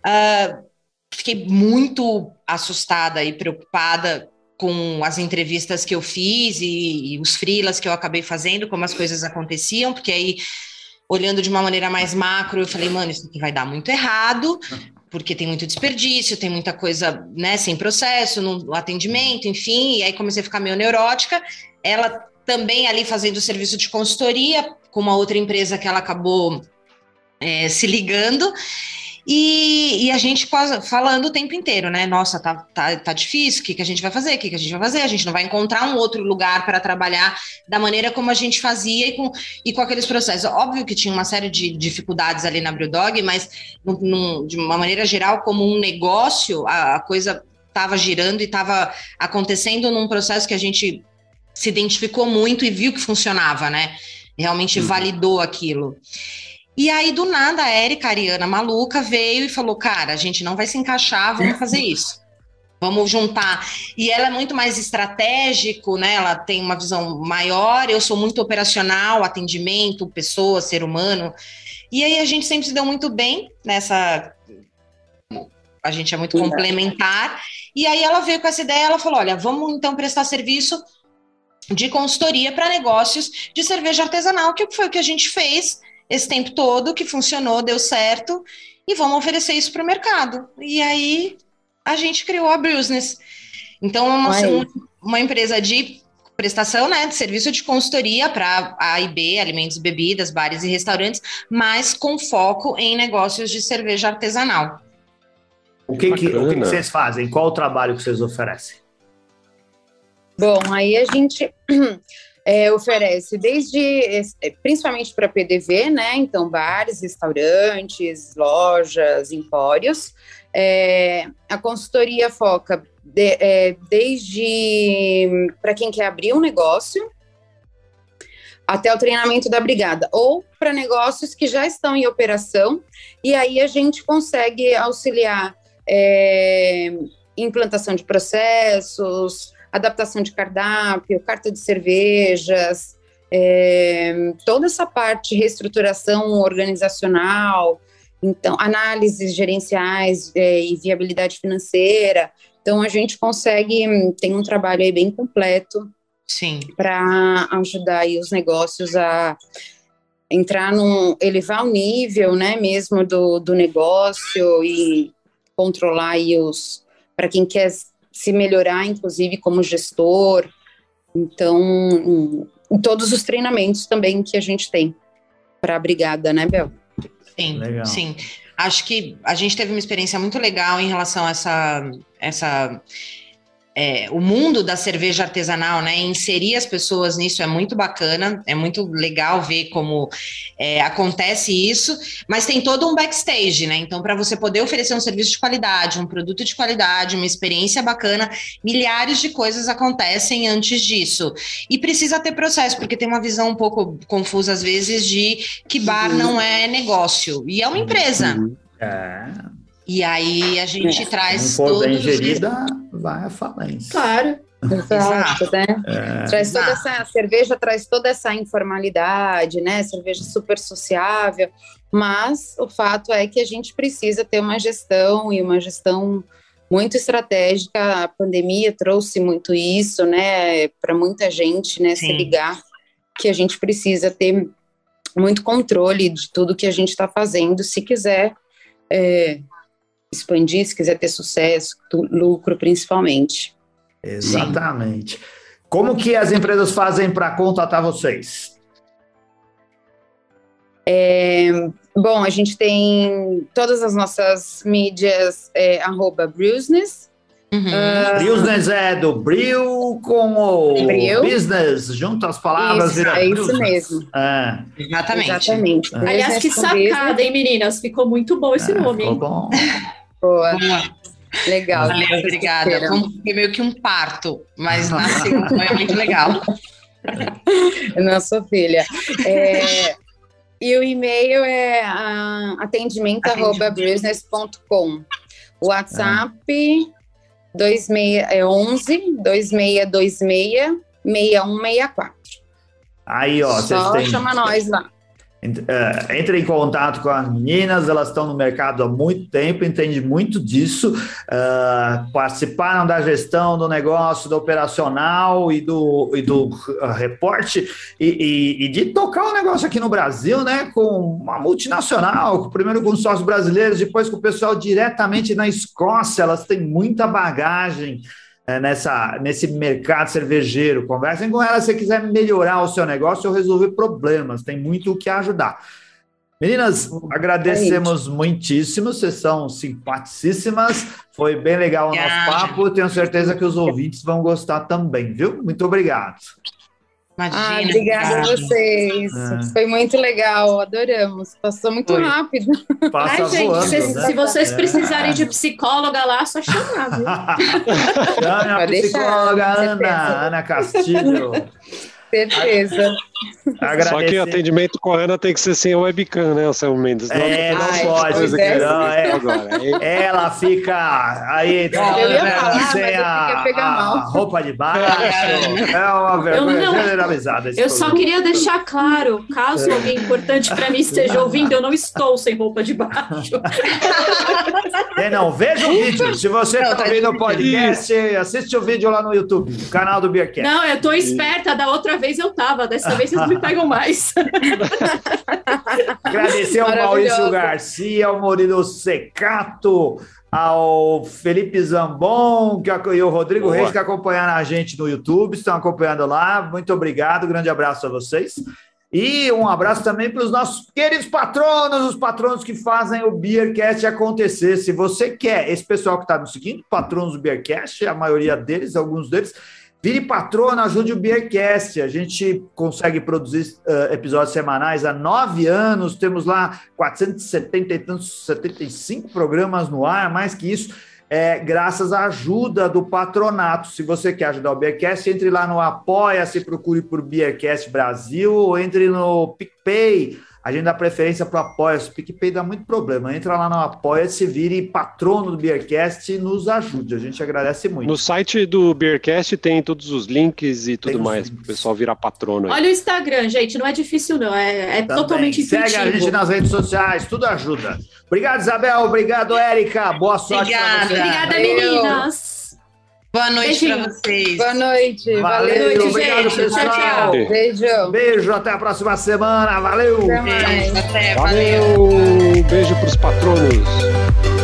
Uh, fiquei muito assustada e preocupada com as entrevistas que eu fiz e, e os frilas que eu acabei fazendo, como as coisas aconteciam, porque aí olhando de uma maneira mais macro, eu falei, mano, isso aqui vai dar muito errado, porque tem muito desperdício, tem muita coisa, né, sem processo, no atendimento, enfim, e aí comecei a ficar meio neurótica. Ela também ali fazendo serviço de consultoria com uma outra empresa que ela acabou é, se ligando. E, e, a gente quase falando o tempo inteiro, né? Nossa, tá, tá, tá difícil, o que, que a gente vai fazer? O que, que a gente vai fazer? A gente não vai encontrar um outro lugar para trabalhar da maneira como a gente fazia e com, e com aqueles processos. Óbvio que tinha uma série de dificuldades ali na Brewdog, mas num, num, de uma maneira geral, como um negócio, a, a coisa estava girando e estava acontecendo num processo que a gente se identificou muito e viu que funcionava, né? Realmente uhum. validou aquilo. E aí, do nada, a Érica, a Ariana maluca, veio e falou: Cara, a gente não vai se encaixar, vamos <laughs> fazer isso. Vamos juntar. E ela é muito mais estratégico, né? Ela tem uma visão maior. Eu sou muito operacional, atendimento, pessoa, ser humano. E aí a gente sempre se deu muito bem nessa. A gente é muito complementar. E aí ela veio com essa ideia, ela falou: olha, vamos então prestar serviço de consultoria para negócios de cerveja artesanal, que foi o que a gente fez esse tempo todo, que funcionou, deu certo, e vamos oferecer isso para o mercado. E aí a gente criou a Business. Então, é uma, uma empresa de prestação né, de serviço de consultoria para A e B, alimentos e bebidas, bares e restaurantes, mas com foco em negócios de cerveja artesanal. O que, que, o que, que vocês fazem? Qual o trabalho que vocês oferecem? Bom, aí a gente <clears throat> é, oferece desde, é, principalmente para PDV, né? Então, bares, restaurantes, lojas, empórios. É, a consultoria foca de, é, desde para quem quer abrir um negócio até o treinamento da brigada, ou para negócios que já estão em operação, e aí a gente consegue auxiliar é, implantação de processos, adaptação de cardápio, carta de cervejas, é, toda essa parte de reestruturação organizacional, então análises gerenciais é, e viabilidade financeira. Então a gente consegue tem um trabalho aí bem completo, sim, para ajudar aí os negócios a entrar num elevar o nível, né, mesmo do, do negócio e controlar aí os para quem quer se melhorar, inclusive como gestor. Então, em todos os treinamentos também que a gente tem para a brigada, né, Bel? Sim, legal. sim. Acho que a gente teve uma experiência muito legal em relação a essa, essa é, o mundo da cerveja artesanal, né? Inserir as pessoas nisso é muito bacana, é muito legal ver como é, acontece isso, mas tem todo um backstage, né? Então, para você poder oferecer um serviço de qualidade, um produto de qualidade, uma experiência bacana, milhares de coisas acontecem antes disso. E precisa ter processo, porque tem uma visão um pouco confusa às vezes de que bar não é negócio, e é uma empresa. É. E aí a gente é. traz. Se não for bem gerida, vai à falência. Claro. Exato, né? É. Traz toda essa a cerveja traz toda essa informalidade, né? Cerveja super sociável, mas o fato é que a gente precisa ter uma gestão e uma gestão muito estratégica. A pandemia trouxe muito isso, né? Para muita gente, né? Se Sim. ligar que a gente precisa ter muito controle de tudo que a gente está fazendo, se quiser é, expandir, se quiser ter sucesso, lucro principalmente. Exatamente. Como que as empresas fazem para contatar vocês? É, bom, a gente tem todas as nossas mídias, é, arroba Brewsness. Uhum. Business é do Brew com o Brew. business, junto as palavras. Isso, vira é isso business. mesmo. É, Exatamente. Exatamente. Aliás, que sacada, hein, meninas? Ficou muito bom esse é, nome, ficou bom. <laughs> Boa, Boa. legal. Valeu, obrigada. Foi meio que um parto, mas nasceu, foi muito legal. <laughs> Sou filha. É, e o e-mail é ah, atendimento arroba brewsness.com. O WhatsApp 26, é 11 2626 6164. Aí, ó, vocês Só têm. chama nós lá. É, Entre em contato com as meninas, elas estão no mercado há muito tempo, entendem muito disso, ah, participaram da gestão do negócio, do operacional e do, e do ah, reporte, e, e- e de tocar o negócio aqui no Brasil, né? Com uma multinacional, primeiro com sócios brasileiros, depois com o pessoal diretamente na Escócia, elas têm muita bagagem nessa, nesse mercado cervejeiro. Conversem com ela se você quiser melhorar o seu negócio ou resolver problemas. Tem muito o que ajudar. Meninas, agradecemos muitíssimo, vocês são simpaticíssimas. Foi bem legal o nosso papo. Tenho certeza que os ouvintes vão gostar também, viu? Muito obrigado. Imagina. Ah, obrigada a vocês. É. Foi muito legal, adoramos. Passou muito Foi. rápido. Passa Ai, gente, voando, se, né? se vocês É. precisarem de psicóloga lá, só chamar, viu? <laughs> Chame a psicóloga Ana. Ana Castilho. <laughs> Certeza. Só que Agradecer. atendimento Ana tem que ser sem webcam, né, Anselmo Mendes? É, não Ai, pode. Não, é, agora. É- Ela fica aí Eu ia falar, sem a, a mal. roupa de baixo. É uma vergonha Eu não- generalizada. Eu só queria deixar claro, caso alguém importante para mim esteja ouvindo, eu não estou sem roupa de baixo. É, não, veja o vídeo. Se você Não, está tá ouvindo o podcast, assiste o vídeo lá no YouTube, canal do Beercast. Não, eu tô esperta, da outra vez eu tava, dessa vez <laughs> vocês não me pegam mais. <laughs> Agradecer ao. Maurício Garcia, ao Murilo Secato, ao Felipe Zambon que, e o Rodrigo Boa. Reis que acompanharam a gente no YouTube, estão acompanhando lá. Muito obrigado, grande abraço a vocês. E um abraço também para os nossos queridos patronos, os patronos que fazem o Beercast acontecer. Se você quer, esse pessoal que está nos seguindo, patronos do Beercast, a maioria deles, alguns deles, Vire patrono, ajude o Beercast. A gente consegue produzir uh, episódios semanais há nove anos. Temos lá 470 e tantos, 75 programas no ar, mais que isso, é, graças à ajuda do patronato. Se você quer ajudar o Beercast, entre lá no Apoia-se, procure por Beercast Brasil, ou entre no PicPay. A gente dá preferência para o Apoia-se. O PicPay dá muito problema. Entra lá no Apoia-se, vire patrono do Beercast e nos ajude. A gente agradece muito. No site do Beercast tem todos os links e tudo mais, links. para o pessoal virar patrono. aí. Olha o Instagram, gente, não é difícil não, é, é Também. totalmente intuitivo. Segue a gente nas redes sociais, tudo ajuda. Obrigado, Isabel. Obrigado, Érica. Boa sorte pra Obrigada. você. Obrigada, meninas. Boa noite para vocês. Boa noite. Valeu, Valeu. noite, obrigado, gente. pessoal. Tchau, tchau. Beijo. Beijo, até a próxima semana. Valeu. Até mais. Até, valeu. Valeu! Beijo para os patronos.